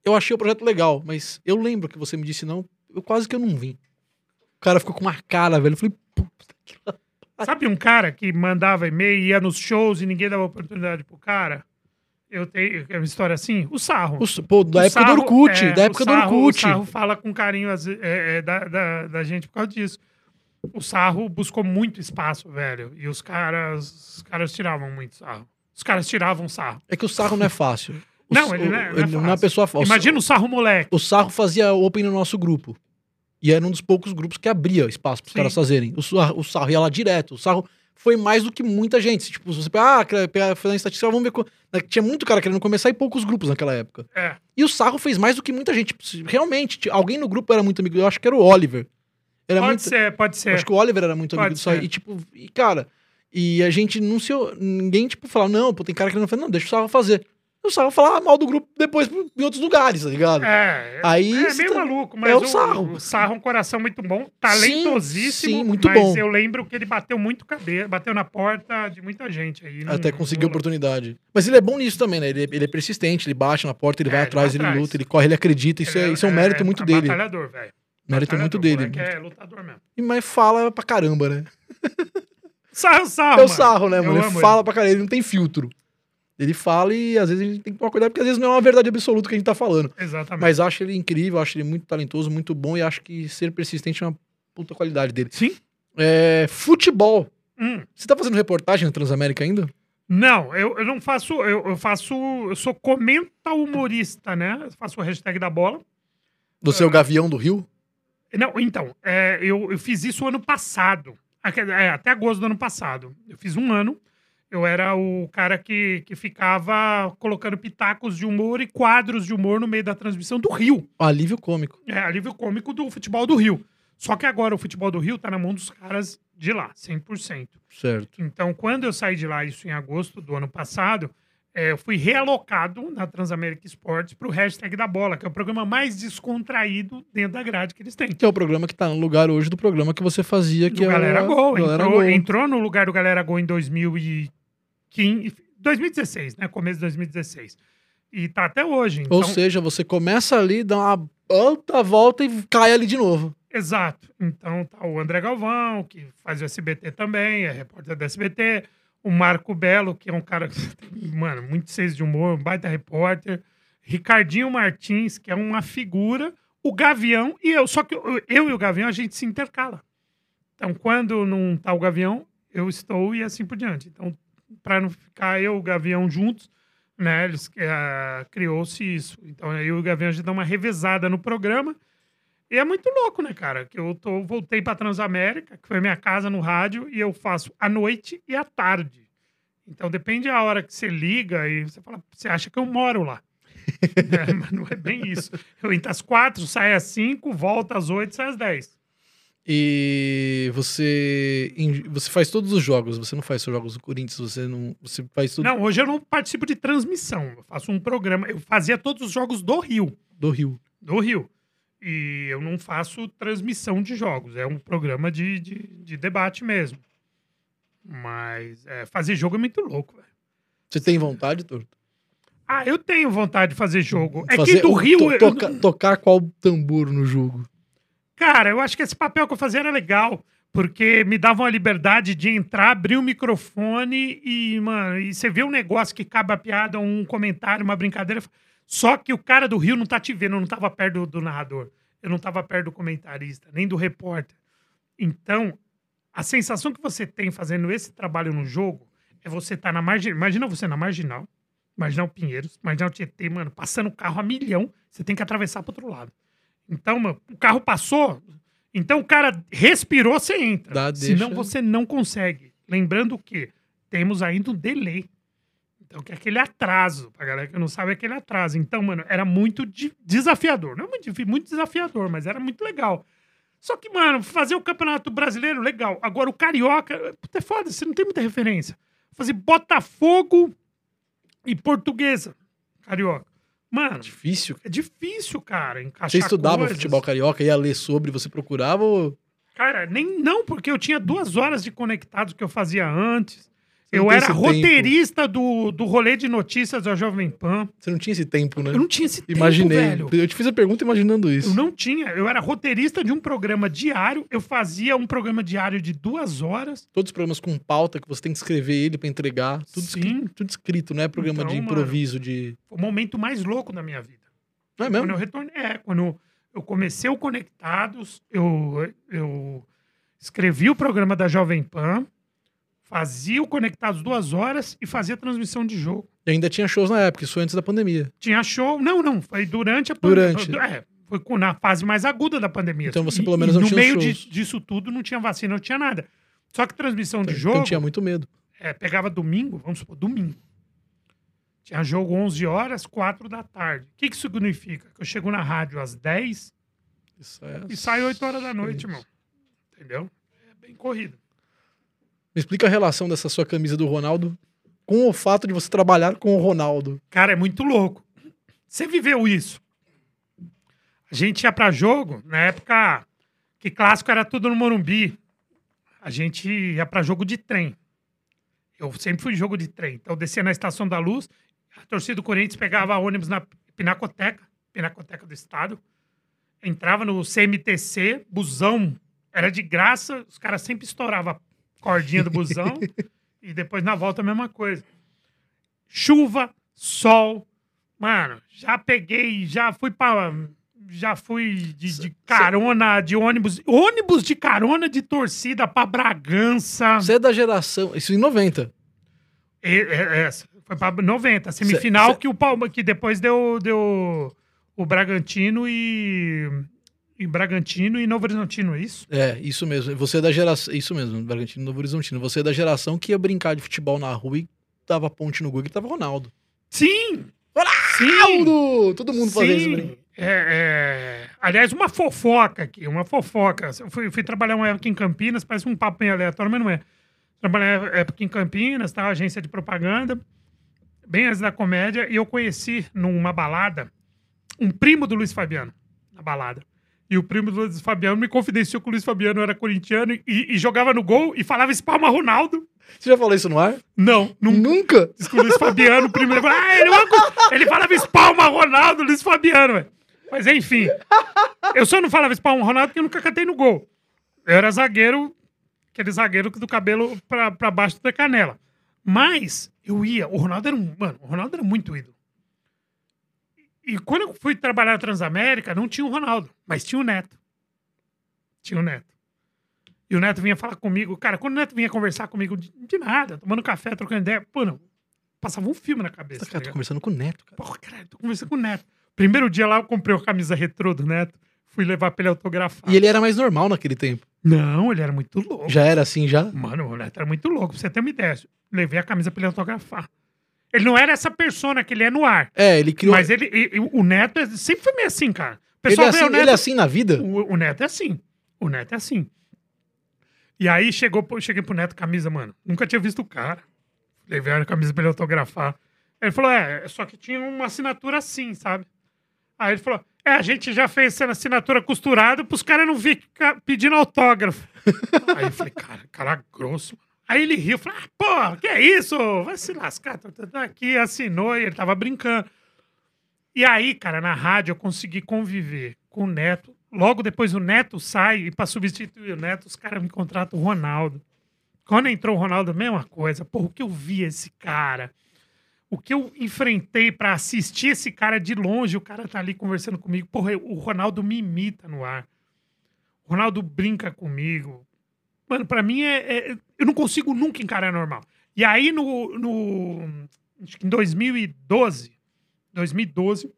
S1: eu achei o projeto legal, mas eu lembro que você me disse não, eu quase que eu não vim. O cara ficou com uma cara, velho. Eu falei, puta que
S2: Sabe um cara que mandava e-mail, ia nos shows e ninguém dava oportunidade pro cara? Eu tenho é uma história assim? O Sarro.
S1: o- Pô, da
S2: O
S1: época
S2: Sarro-
S1: do Orkut,
S2: é,
S1: da
S2: o
S1: época
S2: Sarro-
S1: do Orkut.
S2: O Sarro fala com carinho é, é, da, da, da gente por causa disso. O Sarro buscou muito espaço, velho. E os caras, os caras tiravam muito sarro. Os caras tiravam sarro.
S1: É que o sarro não é fácil. O
S2: Não, ele não é- não é
S1: ele não é uma
S2: fácil.
S1: pessoa fácil.
S2: Imagina o sarro moleque.
S1: O Sarro fazia open no nosso grupo. E era um dos poucos grupos que abria espaço para os caras fazerem. O Sarro, o Sarro ia lá direto. O Sarro foi mais do que muita gente. Tipo, se você pegar, ah, pegar- fazer uma estatística, vamos ver. co- né, Tinha muito cara querendo começar e poucos grupos naquela época.
S2: É.
S1: E o Sarro fez mais do que muita gente. Realmente, alguém no grupo era muito amigo. Eu acho que era o Oliver. Era
S2: Pode
S1: muito,
S2: ser, pode ser.
S1: Acho que o Oliver era muito amigo
S2: Pode
S1: Sarro.
S2: ser.
S1: E, tipo, e, cara, e a gente não se. Ninguém, tipo, falava, não, pô, tem cara querendo fazer. Não, deixa o Sarro fazer. O Sarro falava mal do grupo depois em outros lugares, tá ligado?
S2: É,
S1: Aí
S2: é meio
S1: tá-
S2: maluco, mas
S1: é o
S2: o,
S1: Sarro.
S2: o Sarro é um coração muito bom,
S1: Sim,
S2: talentosíssimo,
S1: sim, muito
S2: mas
S1: bom.
S2: eu lembro que ele bateu muito cabeça, bateu na porta de muita gente aí. não-
S1: Até conseguir
S2: não-
S1: oportunidade. Mas ele é bom nisso também, né? Ele, ele é persistente, ele bate na porta, ele
S2: É,
S1: vai
S2: ele
S1: atrás,
S2: vai
S1: ele
S2: atrás.
S1: luta, ele corre, ele acredita. Isso, é, isso é um mérito muito
S2: é
S1: dele.
S2: Batalhador, velho.
S1: Mérito muito
S2: Batalhador,
S1: dele.
S2: moleque É lutador mesmo.
S1: E Mas fala pra caramba, né?
S2: Sarro, sarro.
S1: é o sarro, né, mano? Ele fala pra caramba, ele não tem filtro. Ele fala e às vezes a gente tem que tomar cuidado, porque às vezes não é uma verdade absoluta que a gente tá falando.
S2: Exatamente.
S1: Mas acho ele incrível, acho ele muito talentoso, muito bom e acho que ser persistente é uma puta qualidade dele.
S2: Sim?
S1: É, futebol.
S2: Hum.
S1: Você tá fazendo reportagem na Transamérica ainda?
S2: Não, eu, eu não faço. Eu, eu faço. Eu sou comenta humorista, né? Eu faço o hashtag da bola.
S1: Você é o Gavião do Rio?
S2: Não, então, é, eu, eu fiz isso ano passado. É, até agosto do ano passado. Eu fiz um ano. Eu era o cara que, que ficava colocando pitacos de humor e quadros de humor no meio da transmissão do Rio.
S1: Alívio cômico.
S2: É, alívio cômico do futebol do Rio. Só que agora o futebol do Rio tá na mão dos caras de lá, 100%.
S1: Certo.
S2: Então, quando eu saí de lá, isso em agosto do ano passado, é, eu fui realocado na Transamérica Esportes para o hashtag da bola, que é o programa mais descontraído dentro da grade que eles têm.
S1: Que é o programa que tá no lugar hoje do programa que você fazia, que
S2: do Galera
S1: era
S2: Gol.
S1: Galera
S2: entrou,
S1: Gol.
S2: entrou no lugar do Galera Gol em 2015, 2016, né? Começo de 2016. E tá até hoje.
S1: Ou
S2: então-
S1: seja, você começa ali, dá uma alta volta e cai ali de novo.
S2: Exato. Então tá o André Galvão, que faz o SBT também, é repórter do SBT. O Marco Belo, que é um cara, mano, muito senso de humor, um baita repórter. Ricardinho Martins, que é uma figura. O Gavião e eu. Só que eu, eu e o Gavião, a gente se intercala. Então, quando não tá o Gavião, eu estou e assim por diante. Então, para não ficar eu e o Gavião juntos, né, eles, eh, criou-se isso. Então, e o Gavião, a gente dá uma revezada no programa. E é muito louco, né, cara? Que eu tô, voltei pra Transamérica, que foi minha casa no rádio, e eu faço à noite e à tarde. Então depende da hora que você liga e você fala, você acha que eu moro lá. É, mas não é bem isso. Eu entro às quatro, saio às cinco, volto às oito, saio às dez.
S1: E você você faz todos os jogos, você não faz só jogos do Corinthians, você não, você faz tudo
S2: Não, hoje eu não participo de transmissão. Eu faço um programa. Eu fazia todos os jogos do Rio.
S1: do Rio.
S2: Do Rio. E eu não faço transmissão de jogos. É um programa de, de, de debate mesmo. Mas é, fazer jogo é muito louco, velho.
S1: Você tem vontade, Torto?
S2: Ah, eu tenho vontade de fazer jogo. É
S1: Fazer
S2: que do Rio.
S1: to-
S2: eu-
S1: toca- tocar qual tambor no jogo?
S2: Cara, eu acho que esse papel que eu fazia era legal. Porque me davam a liberdade de entrar, abrir o microfone e, mano, e você vê um negócio que cabe a piada, um comentário, uma brincadeira. Só que o cara do Rio não tá te vendo, eu não tava perto do, do narrador. Eu não tava perto do comentarista, nem do repórter. Então, a sensação que você tem fazendo esse trabalho no jogo é você estar na marginal. Imagina você na marginal, marginal Pinheiros, marginal Tietê, mano, passando o carro a milhão, você tem que atravessar pro outro lado. Então, mano, o carro passou, então o cara respirou, você entra.
S1: Dá,
S2: Senão você não consegue. Lembrando que temos ainda um delay. Então, que é aquele atraso. Pra galera que não sabe, é aquele atraso. Então, mano, era muito de- desafiador. Não muito, difí- muito desafiador, mas era muito legal. Só que, mano, fazer o Campeonato Brasileiro, legal. Agora, o Carioca, puta, é foda, você não tem muita referência. Fazer Botafogo e Portuguesa, Carioca. Mano,
S1: Difícil.
S2: é difícil, cara, encaixar
S1: Você estudava
S2: coisas.
S1: futebol carioca, ia ler sobre, você procurava ou
S2: Cara, nem não, porque eu tinha duas horas de conectados que eu fazia antes.
S1: Você
S2: eu era roteirista do, do rolê de notícias da Jovem Pan.
S1: você não tinha esse tempo, né?
S2: Eu não tinha esse tempo,
S1: Imaginei. Eu te fiz a pergunta imaginando isso.
S2: Eu não tinha. Eu era roteirista de um programa diário. Eu fazia um programa diário de duas horas.
S1: Todos os programas com pauta que você tem que escrever ele pra entregar, tudo,
S2: Sim.
S1: escrito, tudo escrito, não é programa
S2: Então,
S1: de
S2: mano.
S1: improviso de
S2: Foi o momento mais louco da minha vida.
S1: Não é
S2: Quando
S1: mesmo?
S2: eu retornei, é, quando eu comecei o Conectados, eu, eu escrevi o programa da Jovem Pan, fazia o Conectados duas horas e fazia transmissão de jogo.
S1: E ainda tinha shows na época, isso foi antes da pandemia.
S2: Tinha show. Não, não, foi durante a
S1: Durante.
S2: pandemia. É, foi na fase mais aguda da pandemia.
S1: Então você pelo menos
S2: e
S1: não
S2: no
S1: tinha os
S2: meio de- disso tudo não tinha vacina, não tinha nada. Só que transmissão de
S1: Então
S2: jogo,
S1: tinha muito medo.
S2: é, pegava domingo, vamos supor, domingo. Tinha jogo 11 horas, 4 da tarde. O que, que significa? Que eu chego na rádio às 10
S1: Isso é-
S2: e saio 8 horas da noite, irmão. Entendeu? É bem corrido.
S1: Me explica a relação dessa sua camisa do Ronaldo com o fato de você trabalhar com o Ronaldo.
S2: Cara, é muito louco. Você viveu isso. A gente ia pra jogo, na época que clássico era tudo no Morumbi. A gente ia pra jogo de trem. Eu sempre fui jogo de trem. Então descia na Estação da Luz, a torcida do Corinthians pegava ônibus na Pinacoteca, Pinacoteca do Estado, entrava no CMTC, busão, era de graça, os caras sempre estouravam cordinha do busão e depois na volta a mesma coisa chuva, sol. Mano, já peguei, já fui pra. Já fui de, de carona, de ônibus. Ônibus de carona de torcida pra Bragança.
S1: Você é da geração. Isso em 90.
S2: E- é- essa. Foi pra 90. Semifinal
S1: Cê- cê-
S2: que o Palma, que depois deu, deu o Bragantino e. E Bragantino e Novo Horizontino, é isso?
S1: É, isso mesmo. Você é da geração. Isso mesmo, Bragantino Novo Horizontino. Você é da geração que ia brincar de futebol na rua e dava ponte no Google e tava Ronaldo.
S2: Sim! Sim!
S1: Ronaldo! Todo mundo fazia isso, né?
S2: É, é, Aliás, uma fofoca aqui, uma fofoca. Eu fui, fui trabalhar uma época em Campinas, parece um papo meio aleatório, mas não é. Trabalhei uma época em Campinas, tá? Agência de propaganda. bem antes da comédia, e eu conheci numa balada um primo do Luiz Fabiano, na balada. E o primo do Luiz Fabiano me confidenciou que o Luiz Fabiano era corintiano e, e jogava no gol e falava espalma Ronaldo.
S1: Você já falou isso no ar?
S2: Não, nunca. Diz que o Luiz Fabiano, o primo, ele, falava, ah, ele, ele falava espalma Ronaldo, Luiz Fabiano, velho. Mas enfim, eu só não falava espalma Ronaldo porque eu nunca cantei no gol. Eu era zagueiro, aquele zagueiro do cabelo pra, pra baixo da canela. Mas eu ia, o Ronaldo era um. Mano, o Ronaldo era muito ídolo. E quando eu fui trabalhar na Transamérica, não tinha o Ronaldo, mas tinha o Neto. Tinha o Neto. E o Neto vinha falar comigo. Cara, quando o Neto vinha conversar comigo de, de nada, tomando café, trocando ideia, pô, não, passava um filme na cabeça.
S1: Cara, tô
S2: ligado?
S1: conversando com o Neto, cara.
S2: Porra, caralho, tô conversando com o Neto. Primeiro dia lá, eu comprei a camisa retrô do Neto. Fui levar pra ele autografar.
S1: E ele era mais normal naquele tempo.
S2: Não, ele era muito louco.
S1: Já era assim, já?
S2: Mano, o Neto era muito louco. Pra você ter uma ideia. Levei a camisa pra ele autografar. Ele não era essa persona que ele é no ar.
S1: É, ele criou...
S2: Mas ele, e- e o Neto é- sempre foi meio assim, cara. O
S1: ele,
S2: pessoal
S1: é
S2: vê
S1: assim,
S2: Neto.
S1: ele é assim na vida?
S2: o, o Neto é assim. O Neto é assim. E aí chegou, cheguei pro Neto camisa, mano. Nunca tinha visto o cara. Levei a camisa pra ele autografar. Ele falou: é, só que tinha uma assinatura assim, sabe? Aí ele falou: é, a gente já fez essa assinatura costurada pros caras não ficar pedindo autógrafo. aí eu falei: cara, cara grosso. mano. Aí ele riu, falou: ah, pô, que é isso? Vai se lascar. Tá, tá, tá aqui, assinou e ele tava brincando. E aí, cara, na rádio eu consegui conviver com o Neto. Logo depois o Neto sai e para substituir o Neto, os caras me contratam o Ronaldo. Quando entrou o Ronaldo, mesma coisa. Porra, o que eu vi esse cara? O que eu enfrentei para assistir esse cara de longe, o cara tá ali conversando comigo. Porra, o Ronaldo me imita no ar. O Ronaldo brinca comigo. Mano, pra mim é, é- Eu não consigo nunca encarar normal. E aí no. no acho que em 2012. 2012,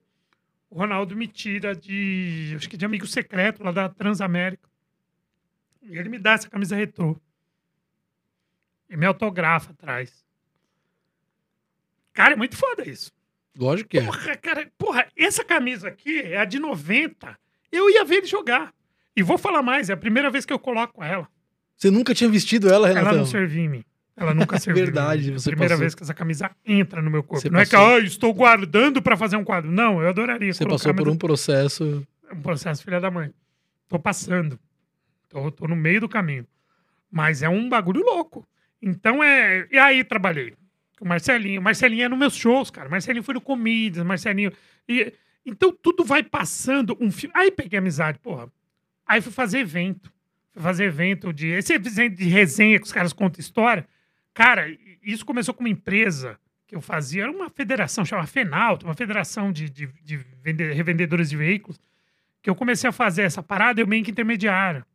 S2: o Ronaldo me tira de. Acho que de amigo secreto lá da Transamérica. E ele me dá essa camisa retrô. E me autografa atrás. Cara, é muito foda isso.
S1: Lógico que é.
S2: Porra, cara, porra, essa camisa aqui é a de 90. Eu ia ver ele jogar. E vou falar mais, é a primeira vez que eu coloco ela.
S1: Você nunca tinha vestido ela,
S2: Ela
S1: Renatão?
S2: não serviu em mim. Ela nunca serviu. em mim.
S1: Verdade, você
S2: Primeira
S1: passou.
S2: vez que essa camisa entra no meu corpo.
S1: Você
S2: não é que,
S1: passou.
S2: ah, estou guardando pra fazer um quadro. Não, eu adoraria
S1: Você passou por um processo...
S2: um processo filha da mãe. Tô passando. Tô, tô no meio do caminho. Mas é um bagulho louco. Então é. E aí trabalhei com o Marcelinho. Marcelinho é nos meus shows, cara. Marcelinho foi no Comedians, Marcelinho. E... Então tudo vai passando um filme. Aí peguei amizade, porra. Aí fui fazer evento. Fazer evento de. Esse evento de resenha que os caras contam história. Cara, isso começou com uma empresa que eu fazia. Era uma federação, chamava Fenalto, uma federação de, de, de vende- revendedores de veículos que eu comecei a fazer essa parada, eu meio que intermediário.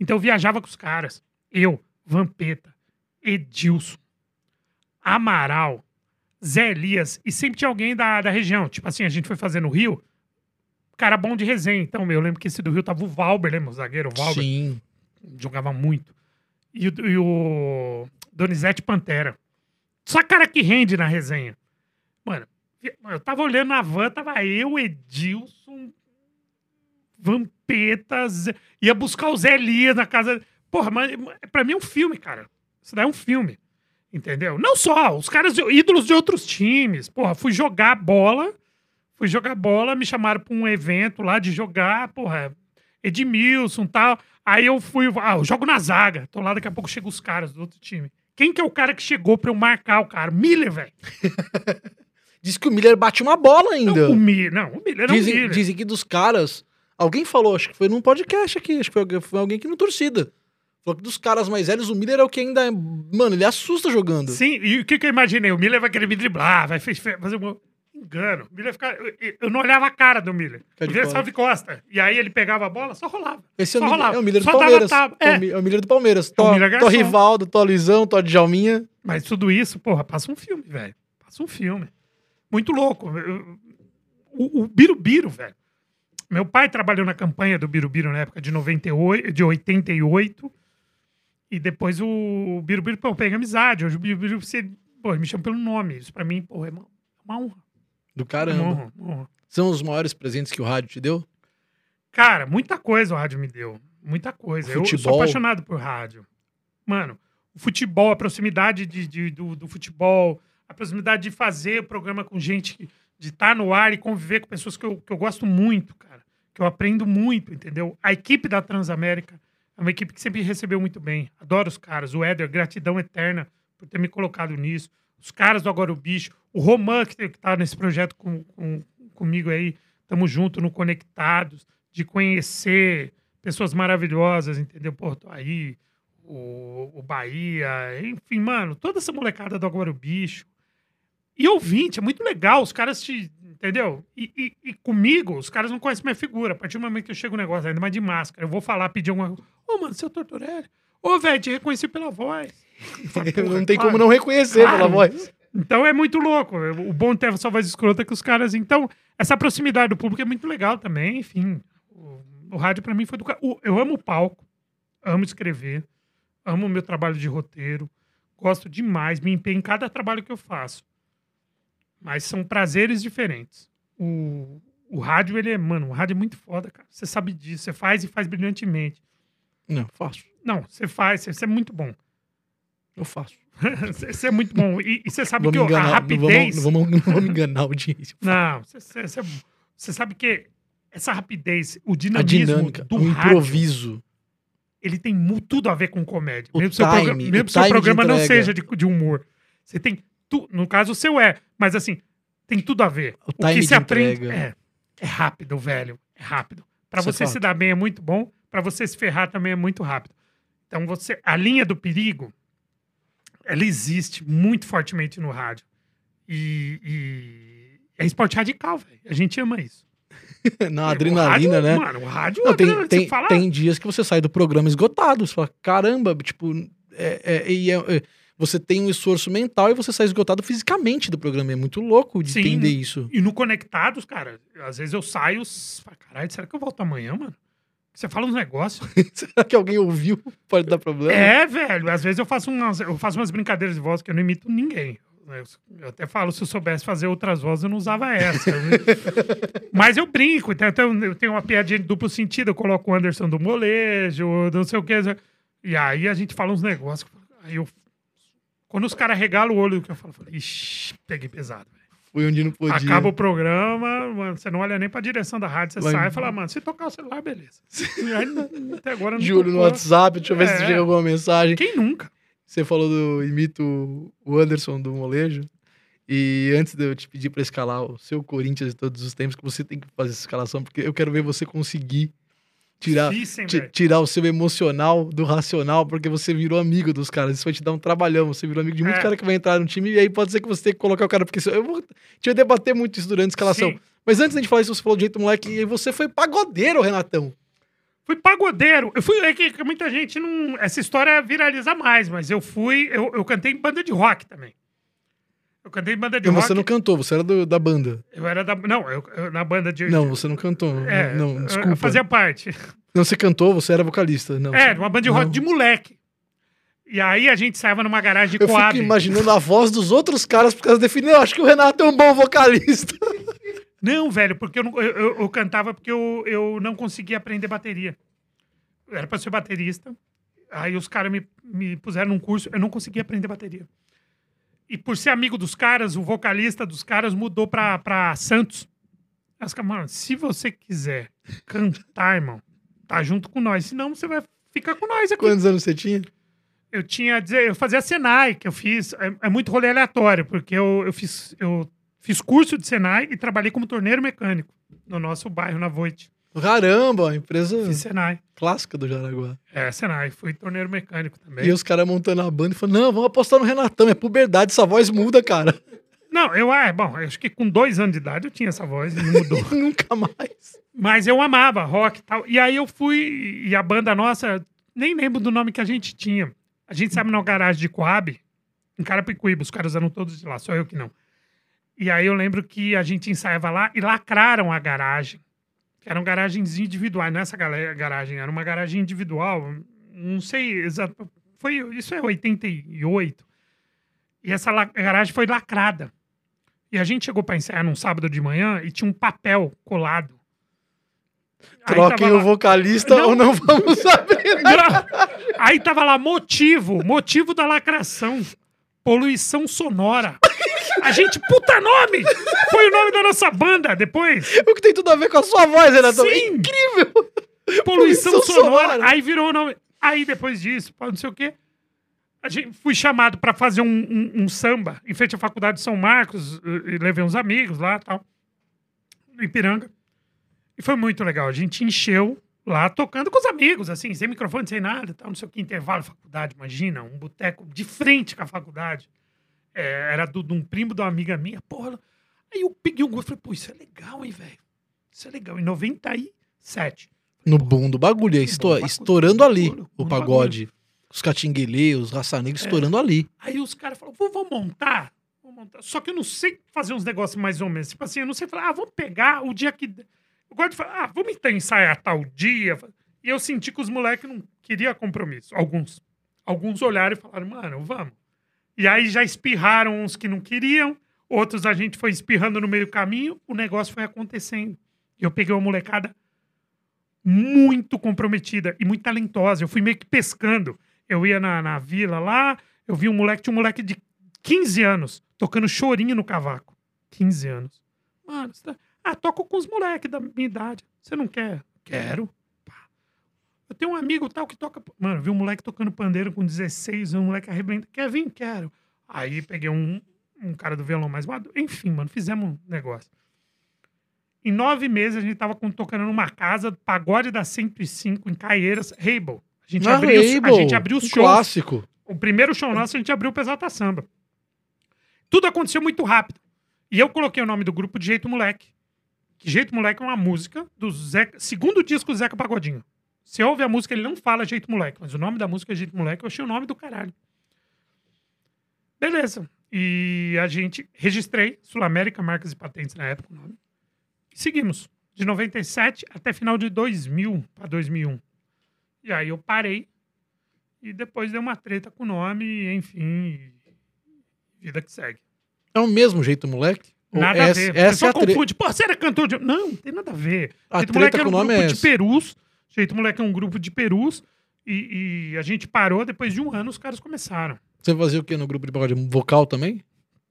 S2: Então eu viajava com os caras. Eu, Vampeta, Edilson, Amaral, Zé Elias, e sempre tinha alguém da, da região. Tipo assim, a gente foi fazer no Rio, cara bom de resenha. Então, eu lembro que esse do Rio tava o Valber, lembra? O zagueiro o Valber
S1: Sim.
S2: Jogava muito. E, e o Donizete Pantera. Só cara que rende na resenha. Mano, eu tava olhando na van, tava eu, Edilson, Vampeta, Zé- ia buscar o Zé Elias na casa. Porra, mas pra mim é um filme, cara. Isso daí é um filme. Entendeu? Não só, os caras, ídolos de outros times. Porra, fui jogar bola. Fui jogar bola, me chamaram pra um evento lá de jogar, porra, Edmilson e tal. Aí eu fui, ah, eu jogo na zaga. Tô lá, daqui a pouco chegam os caras do outro time. Quem que é o cara que chegou pra eu marcar o cara? Miller, velho.
S1: Diz que o Miller bate uma bola ainda.
S2: Não, o Miller. Não, o Miller era o
S1: dizem,
S2: Miller.
S1: dizem que dos caras. Alguém falou, acho que foi num podcast aqui, acho que foi, alguém- foi alguém aqui no torcida. Falou que dos caras mais velhos, o Miller é o que ainda. é- Mano, ele assusta jogando.
S2: Sim, e o que, que eu imaginei? O Miller vai querer me driblar, vai fazer um. Engano. O Miller fica... eu, não olhava a cara do Miller.
S1: Fica
S2: O
S1: de
S2: Miller só de costa. E aí ele pegava a bola, só rolava.
S1: Esse é o,
S2: Só
S1: Miller,
S2: rolava.
S1: é o Miller do
S2: Só
S1: Palmeiras. É.
S2: É.
S1: o é o Miller do Palmeiras.
S2: É o
S1: Tó,
S2: Miller
S1: tó
S2: Garçom.
S1: Rivaldo, Tó Luizão, Tó Djalminha.
S2: Mas tudo isso, porra, passa um filme, velho. Passa um filme. Muito louco. O, o Birubiru, velho. Meu pai trabalhou na campanha do Birubiru na época de 98, de 88. E depois o Birubiru, pô, pega amizade. Hoje o Birubiru, você, pô, me chama pelo nome. Isso pra mim, pô, é uma, uma honra.
S1: Do caramba.
S2: uma honra.
S1: São os maiores presentes que o rádio te deu?
S2: Cara, muita coisa o rádio me deu. Muita coisa. Eu sou
S1: Futebol.
S2: apaixonado por rádio. Mano, o futebol, a proximidade de, de- do, do futebol, a proximidade de fazer o programa com gente, de estar no ar e conviver com pessoas que eu, que eu gosto muito, cara. Que eu aprendo muito, entendeu? A equipe da Transamérica é uma equipe que sempre recebeu muito bem. Adoro os caras. O Éder, gratidão eterna por ter me colocado nisso. Os caras do Agora o Bicho. O Roman, que, que tá nesse projeto com, com- comigo aí. Tamo junto no Conectados. De conhecer pessoas maravilhosas, entendeu? Tô aí. O, o Bahia. Enfim, mano. Toda essa molecada do Agora o Bicho. E ouvinte, é muito legal. Os caras te. Entendeu? E, e- e comigo, os caras não conhecem minha figura. A partir do momento que eu chego no negócio, ainda mais de máscara, eu vou falar, pedir alguma coisa. Ô, mano, seu Tortorelli. Ô, velho, te reconheci pela voz. Eu falo, "Porra,
S1: não tem
S2: claro."
S1: como não reconhecer
S2: Claro.
S1: pela voz.
S2: Então é muito louco. O bom ter essa voz escrota que os caras. Então, essa proximidade do público é muito legal também. Enfim, o, o rádio pra mim foi do. o- Eu amo o palco, amo escrever, amo o meu trabalho de roteiro, gosto demais, me empenho em cada trabalho que eu faço. Mas são prazeres diferentes. O, o rádio, ele é. Mano, o rádio é muito foda, cara. Você sabe disso. Você faz e faz brilhantemente.
S1: Não, faço.
S2: Não, você faz, você, você é muito bom.
S1: Eu faço.
S2: Você você é muito bom. E, você sabe que o- a
S1: enganar, não
S2: rapidez.
S1: vamos, não vamos, não vamos enganar a audiência.
S2: Não, você sabe que essa rapidez, o
S1: A
S2: dinamismo
S1: dinâmica,
S2: do
S1: o
S2: rádio,
S1: improviso.
S2: ele tem tudo a ver com comédia.
S1: O
S2: mesmo seu
S1: time,
S2: programa,
S1: o
S2: mesmo seu programa não seja de, de humor. Você tem tu, no caso o seu é, mas assim, tem tudo a ver.
S1: O time
S2: que se aprende é, é rápido, velho, é rápido. Pra
S1: Isso é
S2: você se dar bem é muito bom, pra você se ferrar também é muito rápido. Então você, a linha do perigo, ela existe muito fortemente no rádio. E, e é esporte radical, velho. A gente ama isso.
S1: Na
S2: O
S1: adrenalina,
S2: rádio,
S1: né?
S2: Mano, o rádio,
S1: Não, tem,
S2: adrenalina,
S1: tem,
S2: fala,
S1: tem dias que você sai do programa esgotado. Você fala, caramba, tipo, é, é- é- é- você tem um esforço mental e você sai esgotado fisicamente do programa. É muito louco de
S2: Sim.
S1: entender isso.
S2: E no Conectados, cara, às vezes eu saio, caralho, será que eu volto amanhã, mano? Você fala uns negócios.
S1: Será que alguém ouviu? Pode dar problema?
S2: É, velho. Às vezes eu faço umas, eu faço umas brincadeiras de voz que eu não imito ninguém. Eu, até falo, se eu soubesse fazer outras vozes, eu não usava essa. né? Mas eu brinco. Então, então eu tenho uma piadinha de duplo sentido. Eu coloco o Anderson do molejo, não sei o que. E aí a gente fala uns negócios. Aí eu... Quando os caras regalam o olho, eu falo, eu falo, ixi, peguei pesado. Velho."
S1: Foi onde não podia.
S2: Acaba o programa, mano, você não olha nem pra direção da rádio, você
S1: Vai-
S2: sai e fala, mano, se tocar o celular, beleza. Aí, até agora não
S1: De olho no. WhatsApp, deixa eu ver se
S2: É.
S1: chega alguma mensagem.
S2: Quem nunca?
S1: Você falou do imito o Anderson do molejo. E antes de eu te pedir pra escalar o seu Corinthians de todos os tempos, que você tem que fazer essa escalação, porque eu quero ver você conseguir tirar,
S2: Difícil,
S1: tirar o seu emocional do racional, porque você virou amigo dos caras. Isso vai te dar um trabalhão. Você virou amigo de muito
S2: É.
S1: cara que vai entrar no time, e aí pode ser que você tenha que colocar o cara, porque eu vou te debater muito isso durante a escalação.
S2: Sim.
S1: Mas antes da gente falar isso, você falou de jeito moleque, e você foi pagodeiro, Renatão.
S2: Fui pagodeiro. Eu fui. É que, que muita gente não. Essa história viraliza mais, mas eu fui. Eu, eu cantei em banda de rock também. Eu cantei banda de
S1: E
S2: rock.
S1: você não cantou, você era do- da banda.
S2: Eu era da. Não, eu, eu- na banda de.
S1: Não, você não cantou.
S2: É,
S1: não, desculpa.
S2: Eu fazia parte.
S1: Não, você cantou, você era vocalista. Não,
S2: É, uma banda de rock
S1: não.
S2: de moleque. E aí a gente saiu numa garagem de
S1: Eu
S2: Coab.
S1: fico imaginando a voz dos outros caras por causa definindo. Eu acho que o Renato é um bom vocalista.
S2: Não, velho, porque eu, não- eu, eu- cantava porque eu, eu não conseguia aprender bateria. Era pra ser baterista. Aí os caras me, me puseram num curso, eu não conseguia aprender bateria. E por ser amigo dos caras, o vocalista dos caras mudou pra, pra Santos. Caras, mano, se você quiser cantar, irmão, tá junto com nós. Senão você vai ficar com nós aqui.
S1: Quantos anos você tinha?
S2: Eu tinha, eu fazia Senai, que eu fiz, é, é muito rolê aleatório, porque eu, eu, fiz, eu fiz curso de Senai e trabalhei como torneiro mecânico no nosso bairro, na Voit.
S1: Caramba, empresa
S2: Fiz Senai.
S1: clássica do Jaraguá.
S2: É, Senai, fui torneiro mecânico também.
S1: E os caras montando a banda e falando: não, vamos apostar no Renatão. É puberdade, essa voz muda, cara.
S2: Não, eu, ah, bom, eu acho que com dois anos de idade eu tinha essa voz e não mudou.
S1: Nunca mais.
S2: Mas eu amava rock e tal. E aí eu fui, e a banda nossa, nem lembro do nome que a gente tinha. A gente sabe na garagem de Coab, em Carapicuíba, os caras eram todos de lá, só eu que não. E aí eu lembro que a gente ensaiava lá e lacraram a garagem. Que eram garagens individuais, não é essa garagem, era uma garagem individual. Não sei exato. Foi, isso é 88. E essa garagem foi lacrada. E a gente chegou para ensaiar num sábado de manhã e tinha um papel colado.
S1: Troquem o
S2: lá-
S1: vocalista
S2: Não.
S1: ou não vamos saber.
S2: Aí tava lá motivo, motivo da lacração. Poluição sonora. A gente, puta nome! Foi o nome da nossa banda depois.
S1: O que tem tudo a ver com a sua voz, Renato?
S2: Sim.
S1: É incrível!
S2: Poluição,
S1: Poluição
S2: sonora.
S1: sonora.
S2: Aí virou o nome. Aí depois disso, não sei o quê. A gente fui chamado pra fazer um, um- um samba em frente à faculdade de São Marcos. e- E levei uns amigos lá tal. No Ipiranga. E foi muito legal. A gente encheu lá tocando com os amigos, assim, sem microfone, sem nada, tal, não sei o que, intervalo, faculdade, imagina, um boteco de frente com a faculdade. É, era do- de um primo de uma amiga minha, porra. Aí eu peguei um gosto e falei, pô, isso é legal, hein, velho? Isso é legal. Em 97.
S1: No boom do bagulho,
S2: No
S1: esto-
S2: boom do
S1: estourando
S2: bagulho,
S1: ali.
S2: boom
S1: O pagode. Os catinguelê, os raça-negros
S2: É.
S1: estourando ali.
S2: Aí os caras falaram, "Vou- vamos montar? Vamos montar. Só que eu não sei fazer uns negócios mais ou menos. Tipo assim, eu não sei falar, ah, vamos pegar o dia que. Eu gosto de falar, ah, vamos então ensaiar tal dia. E eu senti que os moleques não queriam compromisso. Alguns. Alguns olharam e falaram, mano, vamos. E aí já espirraram uns que não queriam, outros a gente foi espirrando no meio do caminho, o negócio foi acontecendo. Eu peguei uma molecada muito comprometida e muito talentosa. Eu fui meio que pescando. Eu ia na, na vila lá, eu vi um moleque, tinha um moleque de 15 anos tocando chorinho no cavaco. 15 anos. Mano, você tá... ah, toco com os moleques da minha idade. Você não quer? Quero. Eu tenho um amigo tal que toca. Mano, vi um moleque tocando pandeiro com 16, um moleque arrebenta. Quer vir? Quero. Aí peguei um, um cara do violão mais maduro. Enfim, mano, fizemos um negócio. Em nove meses a gente tava com- tocando numa casa, pagode da 105 em Caieiras, Rainbow. A gente,
S1: Na
S2: abriu, os- a
S1: Rainbow,
S2: gente abriu os
S1: um
S2: shows.
S1: clássico.
S2: O primeiro show nosso a gente abriu o Pesata Samba. Tudo aconteceu muito rápido. E eu coloquei o nome do grupo de Jeito Moleque. Que Jeito Moleque é uma música do Zeca, segundo disco do Zeca Pagodinho. Você ouve a música, ele não fala Jeito Moleque, mas o nome da música é Jeito Moleque. Eu achei o nome do caralho. Beleza. E a gente registrei Sul América Marcas e Patentes na época o nome. E seguimos. De 97 até final de 2000 para 2001. E aí eu parei e depois deu uma treta com o nome, enfim, vida que segue.
S1: É o mesmo jeito, moleque?
S2: Nada
S1: essa,
S2: a ver.
S1: Essa é
S2: Pessoal
S1: a tre...
S2: confunde. Pô, você era cantor de... Não, não tem nada a ver.
S1: A
S2: Jeito
S1: treta
S2: Moleque
S1: com
S2: era
S1: o
S2: um
S1: nome
S2: grupo
S1: é
S2: de
S1: essa.
S2: perus. Jeito Moleque é um grupo de perus. E, e a gente parou, depois de um ano os caras começaram
S1: Você fazia o quê no grupo de pagode? Vocal também?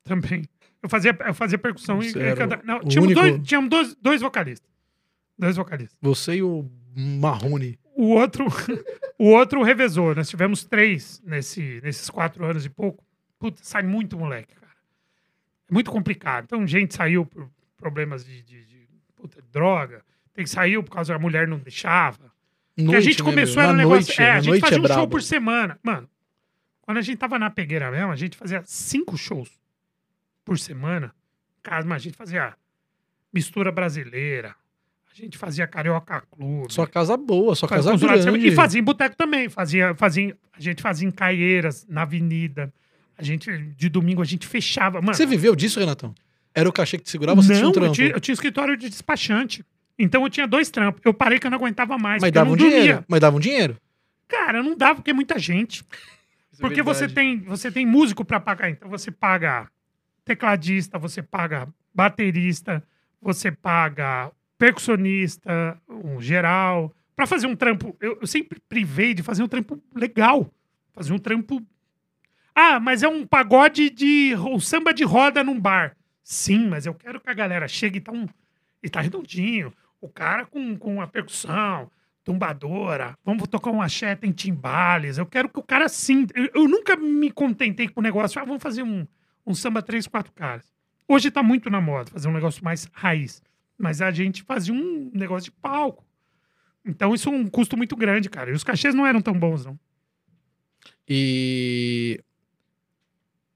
S2: também. Eu fazia, eu fazia percussão e,
S1: Você
S2: e
S1: era
S2: cantava. Não, tínhamos,
S1: único-
S2: dois, tínhamos dois, dois vocalistas. Dois vocalistas.
S1: Você e o Marrone.
S2: O outro, o outro revezou. Nós tivemos três nesse, nesses quatro anos e pouco. Puta, sai muito moleque, cara. É muito complicado. Então, gente saiu por problemas de, de, de, puta, droga. Tem que saiu por causa que a mulher não deixava. Porque a gente
S1: né,
S2: começou,
S1: meu?
S2: era um negócio.
S1: noite,
S2: é, a gente
S1: noite
S2: fazia
S1: é
S2: um show por semana. Mano, quando a gente tava na pegueira mesmo, a gente fazia cinco shows por semana. Mas a gente fazia mistura brasileira. A gente fazia Carioca Clube.
S1: Sua casa boa, sua casa grande.
S2: E fazia em boteco também. Fazia, fazia, a gente fazia em Caieiras, na avenida. A gente, de domingo, a gente fechava. Mano,
S1: Você viveu disso, Renatão? Era o cachê que te segurava, você tinha
S2: não,
S1: um
S2: eu
S1: trampo?
S2: tinha, eu tinha escritório de despachante. Então eu tinha dois trampos. Eu parei que eu não aguentava mais.
S1: Mas dava um
S2: dormia.
S1: dinheiro. Mas dava um dinheiro.
S2: Cara, não dava porque é muita gente. Porque você tem, você tem músico pra pagar. Então você paga tecladista, você paga baterista, você paga percussionista, um geral. Pra fazer um trampo, eu, eu sempre privei de fazer um trampo legal. Fazer um trampo. Ah, mas é um pagode de. um samba de roda num bar. Sim, mas eu quero que a galera chegue e tá, um, e tá redondinho. O cara com, com a percussão, tumbadora, vamos tocar um axé, tem timbales. Eu quero que o cara sim. Eu, eu nunca me contentei com o negócio. Ah, vamos fazer um, um samba três, quatro caras. Hoje tá muito na moda fazer um negócio mais raiz. Mas a gente fazia um negócio de palco. Então isso é um custo muito grande, cara. E os cachês não eram tão bons, não.
S1: E.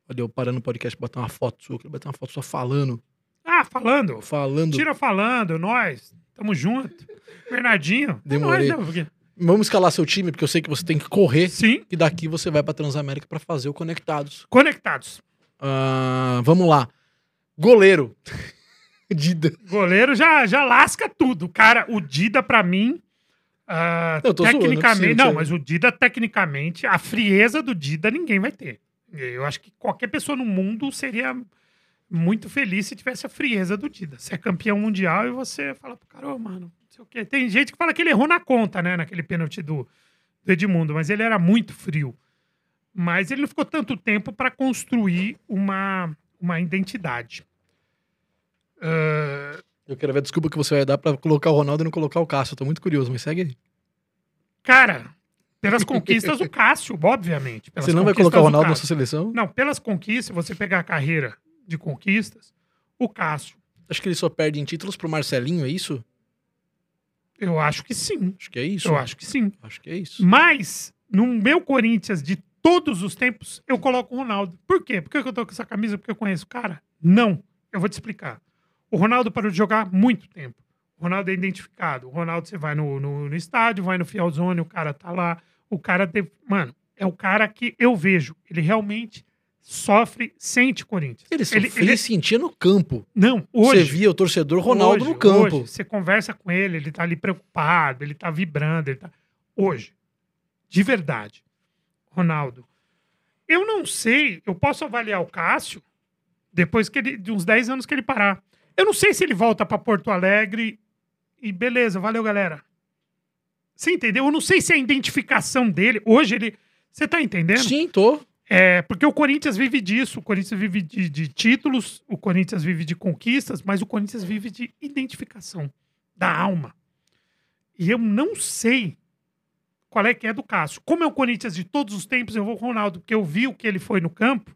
S1: Olha, eu parando no podcast pra botar uma foto sua, eu queria botar uma foto sua falando.
S2: Ah, falando.
S1: Falando.
S2: Tira falando, nós. Tamo junto. Bernardinho. é
S1: Demorei.
S2: nóis, né?
S1: Vamos escalar seu time, porque eu sei que você tem que correr.
S2: Sim.
S1: E daqui você vai pra Transamérica pra fazer o Conectados.
S2: Conectados.
S1: Ah, vamos lá. Goleiro. Dida.
S2: Goleiro já, já lasca tudo. Cara, o Dida, pra mim.
S1: Eu tô zoando, não é
S2: tecnicamente. não, mas o Dida, tecnicamente, a frieza do Dida ninguém vai ter. Eu acho que qualquer pessoa no mundo seria muito feliz se tivesse a frieza do Dida. Você é campeão mundial e você fala pro cara, ô, mano, não sei o quê. Tem gente que fala que ele errou na conta, né? Naquele pênalti do, do Edmundo, mas ele era muito frio. Mas ele não ficou tanto tempo para construir uma, uma identidade. Ah,
S1: Eu quero ver a desculpa que você vai dar pra colocar o Ronaldo e não colocar o Cássio. Eu tô muito curioso, mas segue aí.
S2: cara, pelas conquistas, o Cássio, obviamente. Pelas
S1: Você não vai colocar o Ronaldo na sua seleção?
S2: Não, pelas conquistas, você pegar a carreira de conquistas, o Cássio,
S1: Acho que ele só perde em títulos pro Marcelinho, é isso?
S2: eu acho que sim.
S1: Acho que é isso.
S2: Eu acho que sim.
S1: Acho que é isso.
S2: Mas, no meu Corinthians de todos os tempos, eu coloco o Ronaldo. Por quê? Por que eu tô com essa camisa? Porque eu conheço o cara? Não. Eu vou te explicar. O Ronaldo parou de jogar há muito tempo. O Ronaldo é identificado. O Ronaldo, você vai no, no, no estádio, vai no Fielzone, o cara tá lá. O cara teve. Mano, é o cara que eu vejo. Ele realmente sofre, sente Corinthians.
S1: Ele,
S2: ele,
S1: sofria e sentia no campo.
S2: Não,
S1: Você
S2: hoje.
S1: via o torcedor Ronaldo
S2: hoje,
S1: no campo.
S2: hoje, você conversa com ele, ele tá ali preocupado, ele tá vibrando, ele tá. Hoje, de verdade, Ronaldo. Eu não sei, eu posso avaliar o Cássio depois que ele, de uns 10 anos que ele parar. Eu não sei se ele volta pra Porto Alegre e beleza, valeu, galera. Você entendeu? Eu não sei se a identificação dele, hoje ele. Você tá entendendo?
S1: Sim, tô.
S2: É, porque o Corinthians vive disso, o Corinthians vive de, de títulos, o Corinthians vive de conquistas, mas o Corinthians vive de identificação da alma. E eu não sei qual é que é do Cássio. Como é o Corinthians de todos os tempos, eu vou com o Ronaldo, porque eu vi o que ele foi no campo,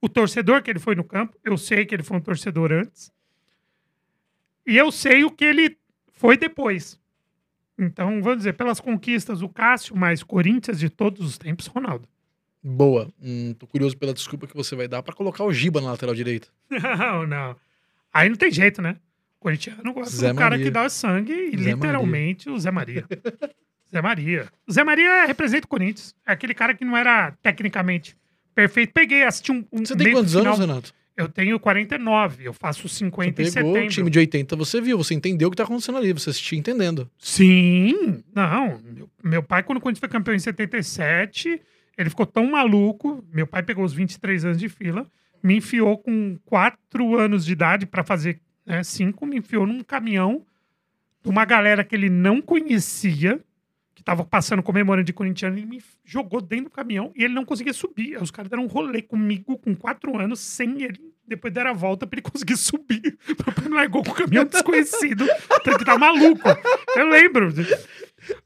S2: o torcedor que ele foi no campo, eu sei que ele foi um torcedor antes, e eu sei o que ele foi depois. Então, vamos dizer, pelas conquistas, o Cássio, mas Corinthians de todos os tempos, Ronaldo.
S1: Boa. Hum, tô curioso pela desculpa que você vai dar pra colocar o Giba na lateral direita.
S2: Não, não. Aí não tem jeito, né? O corintiano gosta
S1: Zé
S2: do cara
S1: Maria.
S2: que dá sangue e
S1: Zé
S2: literalmente o Zé Maria. Zé Maria. O Zé Maria representa o Corinthians. É aquele cara que não era tecnicamente perfeito. Peguei, assisti um, um
S1: Você tem quantos
S2: final.
S1: anos, Renato?
S2: Eu tenho 49, eu faço 50
S1: Você
S2: em
S1: pegou o
S2: setembro.
S1: time de 80, você viu, você entendeu o que tá acontecendo ali, você assistiu entendendo.
S2: Sim, não. Meu, meu pai, quando o Corinthians foi campeão em 77, ele ficou tão maluco. Meu pai pegou os 23 anos de fila, me enfiou com 4 anos de idade para fazer 5, me enfiou num caminhão de uma galera que ele não conhecia, que tava passando comemorando de corintiano, ele me jogou dentro do caminhão e ele não conseguia subir. Os caras deram um rolê comigo com 4 anos, sem ele. Depois deram a volta pra ele conseguir subir. Meu pai me largou com o caminhão desconhecido. Ele tá maluco. Eu lembro.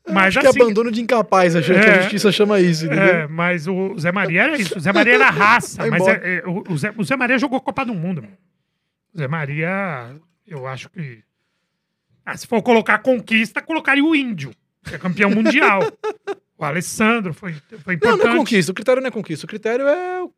S2: Mas
S1: Acho que
S2: assim,
S1: abandono de incapaz, a, gente-
S2: É.
S1: a justiça chama isso, entendeu?
S2: é, mas o Zé Maria era isso. O Zé Maria era raça. Mas é- é, o, Zé, o Zé Maria jogou Copa do Mundo. mano. O Zé Maria, eu acho que. Ah, se for colocar conquista, colocaria o Índio, que é campeão mundial. o Alessandro foi, foi
S1: Não,
S2: importante.
S1: não é conquista. O critério não é conquista. O critério é. o-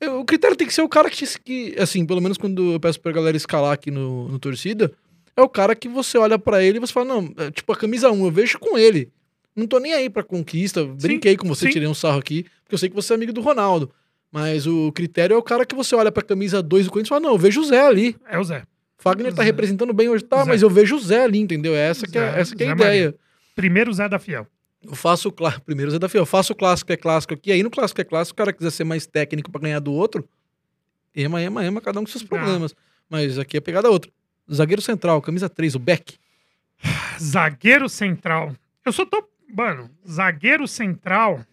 S1: é- O critério tem que ser o cara que, que, assim, pelo menos quando eu peço pra galera escalar aqui no, no torcida, é o cara que você olha pra ele e você fala, não, é, tipo, a camisa 1, eu vejo com ele. Não tô nem aí pra conquista. Brinquei com você,
S2: sim.
S1: tirei um sarro aqui, porque eu sei que você é amigo do Ronaldo. Mas o critério é o cara que você olha pra camisa 2 do Corinthians e fala, não, eu vejo o Zé ali.
S2: É o Zé.
S1: Fagner tá
S2: Zé.
S1: representando bem hoje, tá,
S2: Zé.
S1: mas eu vejo o Zé ali, entendeu? É essa que é, essa que é a
S2: Zé
S1: ideia.
S2: Primeiro Zé da Fiel.
S1: Eu faço o clássico. Primeiro, Zé da Fiel. Eu faço o clássico é clássico aqui. Aí no clássico é clássico, o cara quiser ser mais técnico pra ganhar do outro, ema, ema, ema, cada um com seus problemas. Mas aqui é pegada outra. Zagueiro central, camisa 3, o Beck.
S2: Zagueiro central. Eu só tô. Mano, zagueiro central.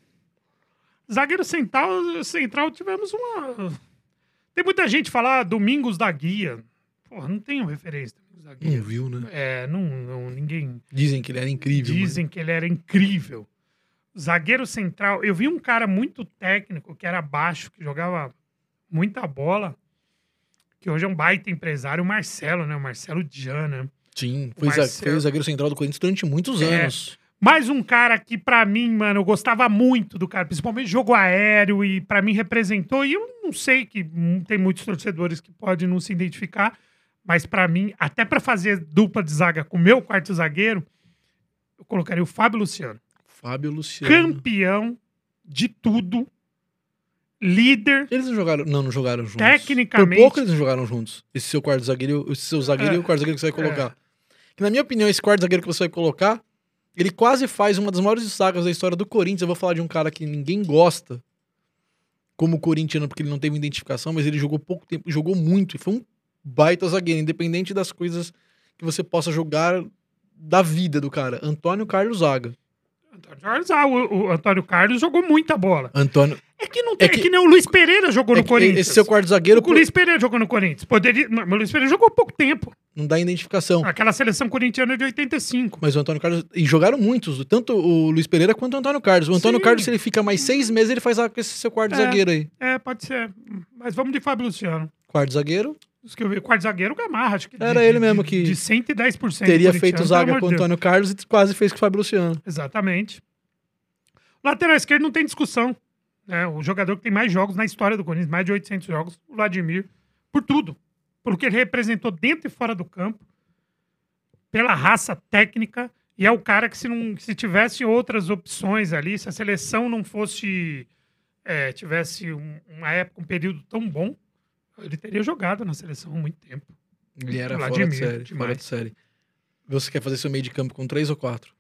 S2: Zagueiro central, central tivemos uma. Tem muita gente falar Domingos da Guia. Porra, não tenho referência. Domingos da Guia.
S1: Não viu, né?
S2: É, não, não, ninguém.
S1: Dizem que ele era incrível.
S2: Dizem que ele era incrível. Zagueiro central. Eu vi um cara muito técnico, que era baixo, que jogava muita bola, que hoje é um baita empresário, o Marcelo, né? O Marcelo Dian, né?
S1: Sim,
S2: O
S1: foi,
S2: Marcelo.
S1: o zagueiro central do Corinthians durante muitos
S2: É.
S1: anos.
S2: Mais um cara que, pra mim, mano, eu gostava muito do cara, principalmente jogo aéreo, e pra mim representou. E eu não sei que hum, tem muitos torcedores que podem não se identificar, mas pra mim, até pra fazer dupla de zaga com o meu quarto zagueiro, eu colocaria o Fábio Luciano.
S1: Fábio Luciano.
S2: Campeão de tudo, líder.
S1: Eles não jogaram. Não, não jogaram juntos.
S2: Tecnicamente-
S1: Por pouco eles não jogaram juntos. Esse seu quarto zagueiro, esse seu zagueiro
S2: É.
S1: e o quarto zagueiro que você vai colocar. Que, na minha opinião, esse quarto zagueiro que você vai colocar, ele quase faz uma das maiores sagas da história do Corinthians. Eu vou falar de um cara que ninguém gosta como corintiano, porque ele não teve identificação, mas ele jogou pouco tempo, jogou muito. E foi um baita zagueiro, independente das coisas que você possa jogar da vida do cara. Antônio Carlos Zaga.
S2: Antônio Carlos, ah, o, o Antônio Carlos jogou muita bola.
S1: Antônio.
S2: É que não tem. É
S1: que-
S2: que, nem o Luiz Pereira jogou
S1: É
S2: no Corinthians.
S1: Esse seu quarto zagueiro
S2: O Luiz Pereira jogou no Corinthians. Poderia... Mas o Luiz Pereira jogou pouco tempo.
S1: não dá identificação.
S2: Aquela seleção corintiana de 85.
S1: Mas o Antônio Carlos. E jogaram muitos, tanto o Luiz Pereira quanto o Antônio Carlos. O Antônio
S2: Sim.
S1: Carlos, se ele fica mais seis meses, ele faz esse seu quarto
S2: É.
S1: zagueiro aí.
S2: É, pode ser. Mas vamos de Fábio Luciano.
S1: Quarto zagueiro.
S2: Os que eu vi, quarto zagueiro, o Gamarra, acho que.
S1: Era
S2: de-
S1: ele mesmo que
S2: De 110%.
S1: Teria feito zaga com o. Antônio Carlos e quase fez com o Fábio Luciano.
S2: Exatamente. Lateral esquerdo não tem discussão. Né? O jogador que tem mais jogos na história do Corinthians, mais de 800 jogos, o Vladimir, por tudo. Pelo que ele representou dentro e fora do campo, pela raça técnica, e é o cara que se, não, se tivesse outras opções ali, se a seleção não fosse, é, tivesse um- uma época, um período tão bom, ele teria jogado na seleção há muito tempo.
S1: Ele era
S2: Vladimir,
S1: fora de série. Fora de série. Você quer fazer seu meio de campo com três ou quatro?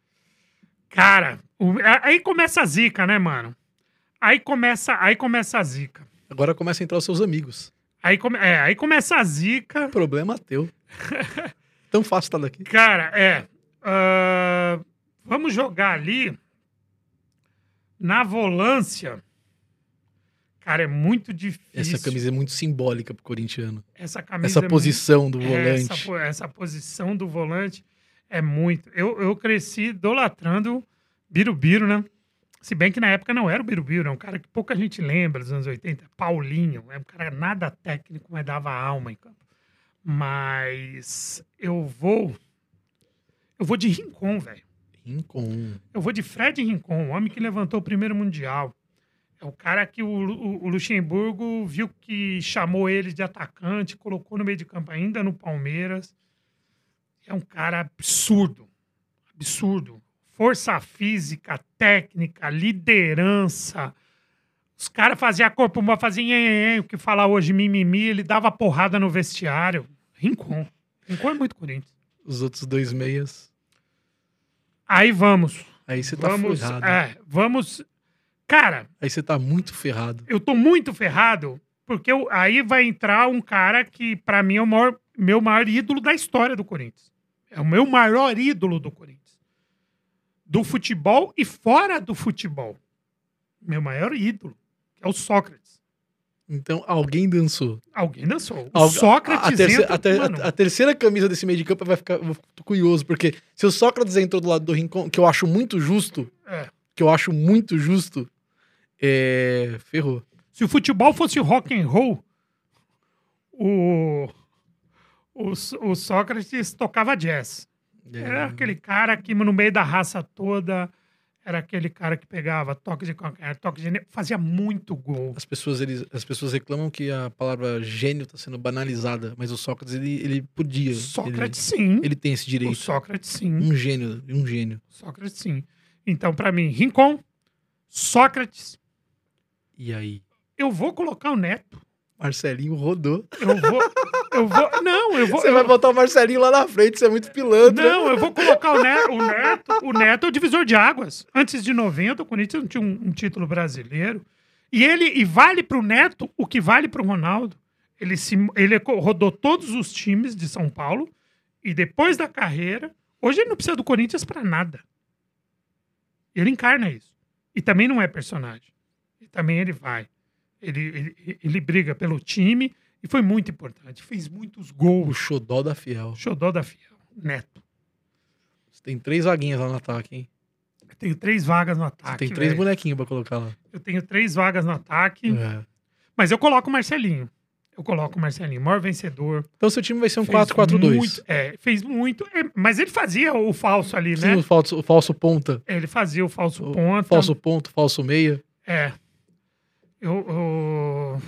S2: Cara, o- aí começa a zica, né, mano? Aí começa, aí começa a zica.
S1: Agora começa a entrar os seus amigos.
S2: Aí, come, é, aí começa a zica.
S1: Problema teu. Tão fácil estar daqui.
S2: Cara, é. ah, vamos jogar ali na volância. Cara, é muito difícil.
S1: Essa camisa é muito simbólica pro corintiano.
S2: Essa camisa
S1: Essa
S2: é muito-
S1: posição do
S2: É,
S1: volante.
S2: Essa, essa posição do volante é muito. Eu, eu cresci idolatrando Birubiru, né? Se bem que na época não era o Birubiru, é um cara que pouca gente lembra dos anos 80. Paulinho, é um cara nada técnico, mas dava alma em campo. Mas eu vou. Eu vou de Rincon, velho.
S1: Rincon.
S2: Eu vou de Fred Rincon, o homem que levantou o primeiro Mundial. É o cara que o, o- o Luxemburgo viu que chamou ele de atacante, colocou no meio de campo ainda no Palmeiras. É um cara absurdo. Absurdo. Força física, técnica, liderança. Os caras faziam corpo mole, faziam o que fala hoje mimimi, ele dava porrada no vestiário. Rincon. Rincon é muito Corinthians.
S1: Os outros dois meias.
S2: Aí vamos.
S1: Aí você tá
S2: vamos,
S1: ferrado.
S2: é, vamos. Cara,
S1: Aí você tá muito ferrado.
S2: eu tô muito ferrado, porque eu- aí vai entrar um cara que, pra mim, é o maior, meu maior ídolo da história do Corinthians. É o meu maior ídolo do Corinthians. Do futebol e fora do futebol. Meu maior ídolo, é o Sócrates.
S1: Então alguém dançou.
S2: Alguém dançou. O
S1: Algu-
S2: Sócrates
S1: a, terceira,
S2: entra,
S1: a ter-
S2: mano,
S1: a- a terceira camisa desse meio de campo vai ficar. Curioso, porque se o Sócrates entrou do lado do Rincon, que eu acho muito justo,
S2: é.
S1: que eu acho muito justo, é. Ferrou.
S2: Se o futebol fosse rock and roll, o, o, o Sócrates tocava jazz.
S1: É,
S2: Era aquele cara que no meio da raça toda era aquele cara que pegava toque de qualquer, toque de fazia muito gol.
S1: As pessoas, eles, as pessoas reclamam que a palavra gênio tá sendo banalizada, mas o Sócrates, ele, ele podia.
S2: Sócrates sim.
S1: Ele, ele tem esse
S2: O
S1: direito.
S2: Sócrates sim.
S1: Um gênio, um gênio.
S2: Sócrates sim. Então para mim, Rincon, Sócrates,
S1: E aí?
S2: eu vou colocar o Neto.
S1: Marcelinho rodou.
S2: Eu vou eu vou não, eu vou
S1: Você vai botar o Marcelinho lá na frente, você é muito pilantra.
S2: Não, eu vou colocar o Neto, o Neto. O Neto é o divisor de águas. Antes de 90, o Corinthians não tinha um, um título brasileiro. E ele e vale pro Neto o que vale pro Ronaldo. Ele, se, ele rodou todos os times de São Paulo e depois da carreira, hoje ele não precisa do Corinthians pra nada. Ele encarna isso. E também não é personagem. E também ele vai. Ele, ele, ele briga pelo time e foi muito importante. Fez muitos
S1: O
S2: gols.
S1: xodó da Fiel.
S2: Xodó da Fiel. Neto.
S1: Você tem três vaguinhas lá no ataque, hein?
S2: Eu tenho três vagas no
S1: Você
S2: ataque.
S1: tem três
S2: velho.
S1: bonequinhos pra colocar lá.
S2: Eu tenho três vagas no ataque.
S1: É.
S2: Mas eu coloco o Marcelinho. Eu coloco o Marcelinho, maior vencedor.
S1: Então seu time vai ser um
S2: Fez
S1: 4-4-2.
S2: muito- É, fez muito. é, mas ele fazia o falso ali,
S1: Sim,
S2: né?
S1: o falso, o falso ponta.
S2: Ele fazia o falso
S1: O
S2: ponta.
S1: falso ponto, falso meia.
S2: É. Eu, eu-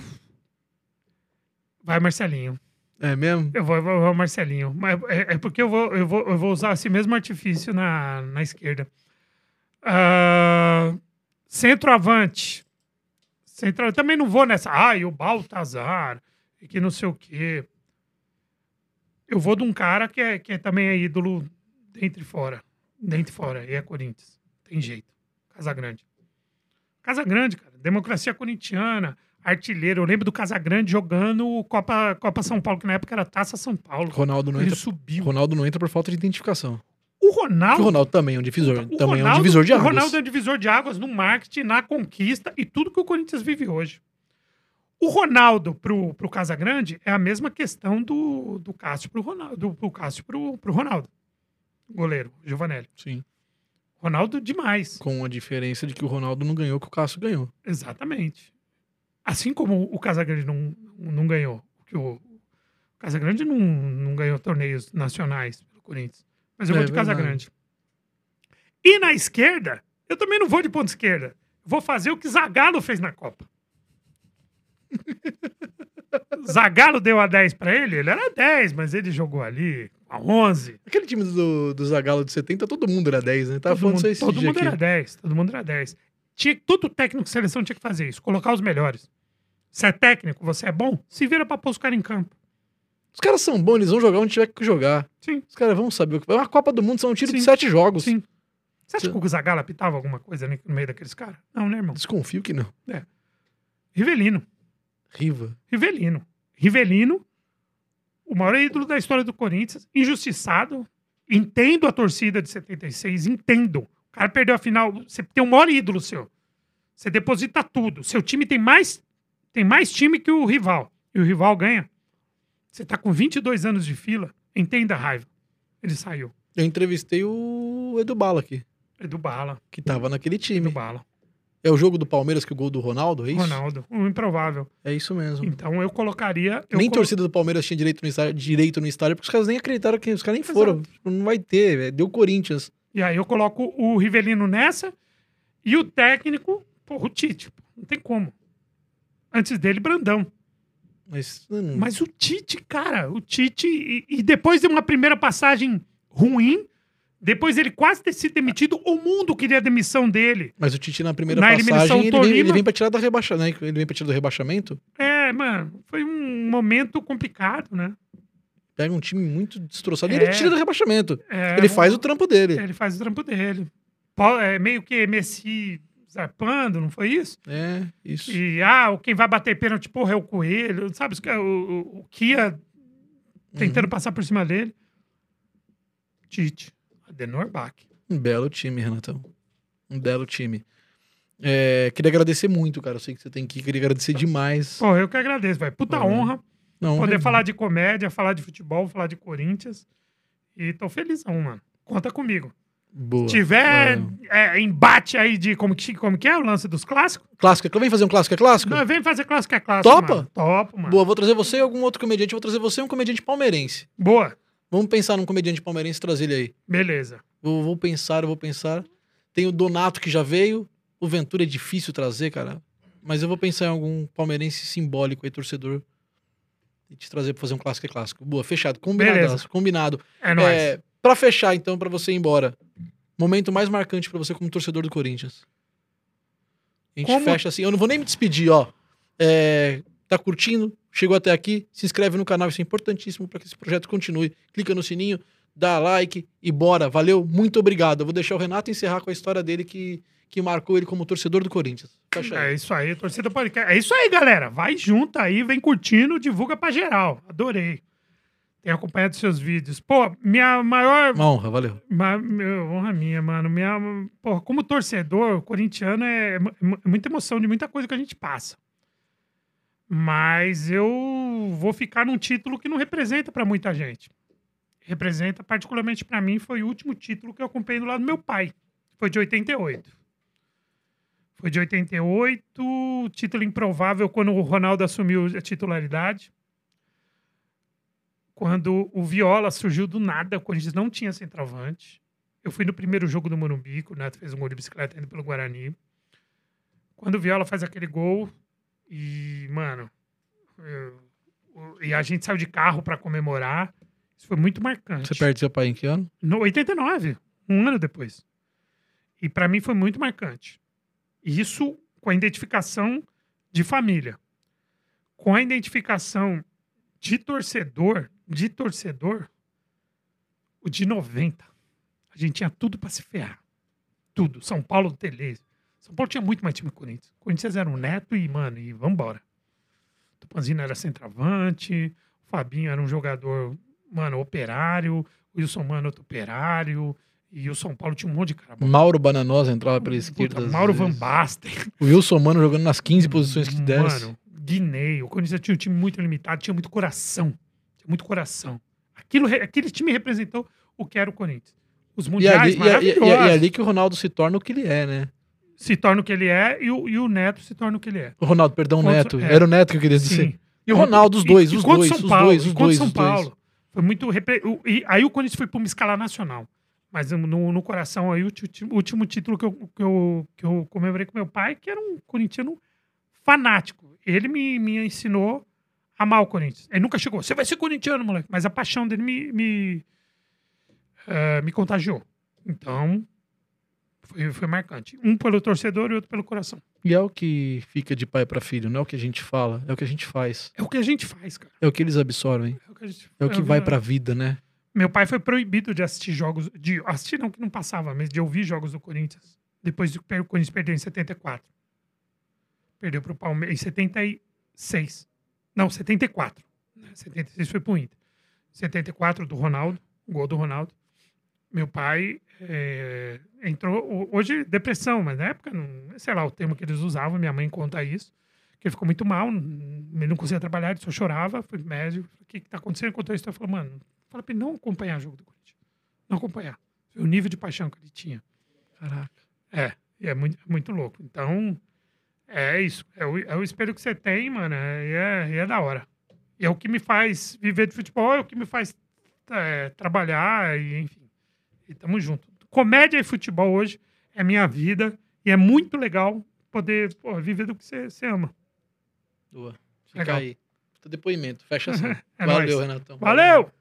S2: Vai, Marcelinho.
S1: É mesmo?
S2: Eu vou, eu vou, eu vou Marcelinho. Mas é, é porque eu vou, eu, vou, eu vou usar esse mesmo artifício na, na esquerda. Ah, centroavante. Centro, eu também não vou nessa. Ah, e o Baltazar. E que não sei o quê. Eu vou de um cara que, é, que é, também é ídolo dentro e fora. Dentro e fora. E é Corinthians. Tem jeito. Casagrande. Casagrande, cara. Democracia corintiana. Artilheiro. Eu lembro do Casagrande jogando Copa, Copa São Paulo, que na época era Taça São Paulo.
S1: Ronaldo não
S2: Ele
S1: entra.
S2: subiu.
S1: Ronaldo não entra por falta de identificação.
S2: O Ronaldo.
S1: O Ronaldo também é um divisor,
S2: o
S1: também é um
S2: Ronaldo-
S1: divisor de
S2: O
S1: águas.
S2: Ronaldo é um divisor de águas no marketing, na conquista e tudo que o Corinthians vive hoje. O Ronaldo pro, pro Casagrande é a mesma questão do, do Cássio pro Ronaldo, do, do Cássio pro, pro Ronaldo. Goleiro, Giovanelli.
S1: Sim.
S2: Ronaldo demais.
S1: Com a diferença de que o Ronaldo não ganhou, que o Cássio ganhou.
S2: Exatamente. Assim como o Casagrande não, não ganhou. Que o, Casagrande não, não ganhou torneios nacionais pelo Corinthians. Mas eu
S1: É
S2: vou de. Casagrande. E na esquerda, eu também não vou de ponta esquerda. Vou fazer o que Zagallo fez na Copa. Zagallo deu a 10 pra ele, ele era 10, mas ele jogou ali a 11.
S1: Aquele time do, do Zagallo de 70, todo mundo era 10, né? Tava
S2: todo
S1: falando
S2: mundo,
S1: aí esse
S2: todo
S1: dia
S2: mundo
S1: aqui.
S2: era 10, todo mundo era 10. Tinha, todo técnico de seleção tinha que fazer isso, colocar os melhores. Se é técnico, você é bom, se vira pra pôr os caras em campo.
S1: Os caras são bons, eles vão jogar onde tiver que jogar.
S2: Sim,
S1: Os caras vão saber o que. É uma Copa do Mundo, são um tiro de
S2: Sim.
S1: sete jogos.
S2: sim. Você acha
S1: Sim.
S2: que o Zagallo apitava alguma coisa no meio daqueles caras? Não, né, irmão?
S1: Desconfio que não.
S2: Rivelino.
S1: Riva.
S2: Rivelino. Rivelino, o maior ídolo da história do Corinthians, injustiçado. Entendo a torcida de 76, entendo. O cara perdeu a final. Você tem o maior ídolo seu. Você deposita tudo. Seu time tem mais, tem mais time que o rival. E o rival ganha. Você tá com 22 anos de fila. Entenda a raiva. Ele saiu.
S1: Eu entrevistei o Edu Bala aqui,
S2: É do Bala.
S1: que tava naquele time.
S2: Bala.
S1: É o jogo do Palmeiras que o gol do Ronaldo, é isso?
S2: Ronaldo. Um improvável.
S1: É isso mesmo.
S2: Então eu colocaria. Eu
S1: nem
S2: colo-
S1: torcida do Palmeiras tinha direito no estádio, direito no estádio, porque os caras nem acreditaram que os caras nem foram. Não vai ter, velho. deu Corinthians.
S2: E aí eu coloco o Rivelino nessa e o técnico, porra, o Tite. Não tem como. Antes dele, Brandão.
S1: Mas, hum,
S2: Mas o Tite, cara, o Tite. E, e depois de uma primeira passagem ruim, depois ele quase ter sido demitido, o mundo queria a demissão dele.
S1: mas o Tite na primeira
S2: Na
S1: passagem, ele vem, ele vem pra tirar da rebaixamento, né? Ele vem pra tirar do rebaixamento,
S2: É, mano, foi um momento complicado, né?
S1: Pega um time muito destroçado e
S2: É.
S1: ele tira do rebaixamento.
S2: É,
S1: ele faz o trampo dele.
S2: Ele faz o trampo dele. É meio que Messi zarpando, não foi isso?
S1: É, isso.
S2: E, ah, quem vai bater pênalti, porra, é o Coelho. Sabe, ca- o, o, o Kia tentando
S1: Uhum.
S2: passar por cima dele. Tite. Adenor Bach.
S1: Um belo time, Renatão. Um belo time. É, queria agradecer muito, cara. Eu sei que você tem que. Queria agradecer demais.
S2: Pô, eu que agradeço, vai. Puta
S1: Pô,
S2: honra
S1: Não,
S2: poder
S1: é-
S2: falar de comédia, falar de futebol, falar de Corinthians. E tô felizão, mano. Conta comigo.
S1: Boa.
S2: Se tiver é, embate aí de como que, como que é o lance dos clássicos,
S1: Clássico. Vem fazer um clássico, é clássico?
S2: não, vem fazer clássico é clássico.
S1: Topa?
S2: Mano. Topo, mano.
S1: Boa, vou trazer você e algum outro comediante. Vou trazer você e um comediante palmeirense.
S2: Boa.
S1: Vamos pensar num comediante palmeirense e trazer ele aí.
S2: Beleza.
S1: Vou, vou pensar, eu vou pensar. Tem o Donato que já veio. O Ventura é difícil trazer, cara. Mas eu vou pensar em algum palmeirense simbólico aí, torcedor. E te trazer pra fazer um clássico é clássico. Boa, fechado. Combinado. Combinado.
S2: É nóis.
S1: É, pra fechar, então, pra você ir embora. Momento mais marcante pra você como torcedor do Corinthians. A gente
S2: Como-
S1: fecha assim. Eu não vou nem me despedir, ó. É, tá curtindo? Chegou até aqui? Se inscreve no canal, isso é importantíssimo pra que esse projeto continue. Clica no sininho, dá like e bora. Valeu, muito obrigado. Eu vou deixar o Renato encerrar com a história dele que, que marcou ele como torcedor do Corinthians.
S2: É isso aí, torcida podcast. É isso aí, galera. Vai junto aí, vem curtindo, divulga pra geral. Adorei. Tenho acompanhado seus vídeos. Pô, minha maior.
S1: Uma honra, valeu.
S2: Ma, meu, honra minha, mano. Minha, pô, como torcedor corintiano, é, mu- é muita emoção de muita coisa que a gente passa. Mas eu vou ficar num título que não representa pra muita gente. Representa, particularmente pra mim, foi o último título que eu acompanhei do lado do meu pai. Foi de 88. Foi de 88, título improvável quando o Ronaldo assumiu a titularidade. Quando o Viola surgiu do nada, o Corinthians não tinha centroavante. Eu fui no primeiro jogo do Morumbi, o Neto fez um gol de bicicleta indo pelo Guarani. Quando o Viola faz aquele gol, e, mano, eu- e a gente saiu de carro pra comemorar, isso foi muito marcante.
S1: Você perde seu pai em que ano?
S2: No 89, um ano depois. E pra mim foi muito marcante. Isso com a identificação de família. Com a identificação de torcedor, de torcedor, o de 90. A gente tinha tudo pra se ferrar. Tudo. São Paulo Telês. São Paulo tinha muito mais time que o Corinthians. O Corinthians era um neto e, mano, e vambora. O Tupanzino era centroavante, o Fabinho era um jogador, mano, operário, o Wilson Mano outro operário, E o São Paulo tinha um monte de cara bom.
S1: Mauro Bananosa entrava pela
S2: Puta,
S1: esquerda. às
S2: Mauro Van
S1: vezes.
S2: Basten.
S1: O Wilson Mano jogando nas 15 posições que desse.
S2: Mano, Guinei. O Corinthians tinha um time muito limitado, tinha muito coração. Tinha muito coração. Aquilo, aquele time representou o que era o Corinthians. Os
S1: E
S2: mundiais
S1: ali, e, e- e- e ali que o Ronaldo se torna o que ele é, né?
S2: Se torna o que ele é e o, e o Neto se torna o que ele é.
S1: O Ronaldo, perdão, o Neto.
S2: é.
S1: Era o Neto que eu queria dizer.
S2: Sim.
S1: E o Ronaldo, os dois,
S2: E- e
S1: os dois,
S2: São
S1: os
S2: Paulo,
S1: dois,
S2: e
S1: os dois,
S2: São
S1: dois.
S2: Paulo. Foi muito. repre- E aí o Corinthians foi para uma escala nacional. Mas no, no coração aí, o ti- o último título que eu, que, eu, que eu comemorei com meu pai, que era um corintiano fanático. Ele me, me ensinou a amar o Corinthians. Ele nunca chegou, você vai ser corintiano, moleque. Mas a paixão dele me, me, eh, me contagiou. Então, foi, foi marcante. Um pelo torcedor e outro pelo coração.
S1: E é o que fica de pai pra filho, não é o que a gente fala, é o que a gente faz.
S2: É o que a gente faz, cara.
S1: É o que eles absorvem.
S2: É o que, a gente-
S1: É o que
S2: é
S1: vai pra vida, né?
S2: Meu pai foi proibido de assistir jogos. De assistir, não, que não passava, mas de ouvir jogos do Corinthians. Depois que o Corinthians perdeu em 74. Perdeu pro Palmeiras em 76. Não, 74. né? 76 foi pro Inter. 74 do Ronaldo, o gol do Ronaldo. Meu pai é, entrou. ho- Hoje, depressão, mas na época, não, sei lá o termo que eles usavam, minha mãe conta isso. Que ele ficou muito mal, ele não conseguia trabalhar, ele só chorava. Foi pro médico. O que, que tá acontecendo? Contou isso. Eu falei, mano, fala pra ele não acompanhar o jogo do Corinthians. Não acompanhar. O nível de paixão que ele tinha.
S1: Caraca.
S2: É, e é muito, muito louco. Então, é isso. É o, é o espelho que você tem, mano, é- e é, é da hora. E é o que me faz viver de futebol, é o que me faz é, trabalhar, e enfim. E tamo junto. Comédia e futebol hoje é minha vida, e é muito legal poder pô, viver do que você ama.
S1: Boa. Fica
S2: Legal.
S1: aí. Depoimento. Fecha assim.
S2: É
S1: Valeu,
S2: nóis.
S1: Renatão.
S2: Valeu!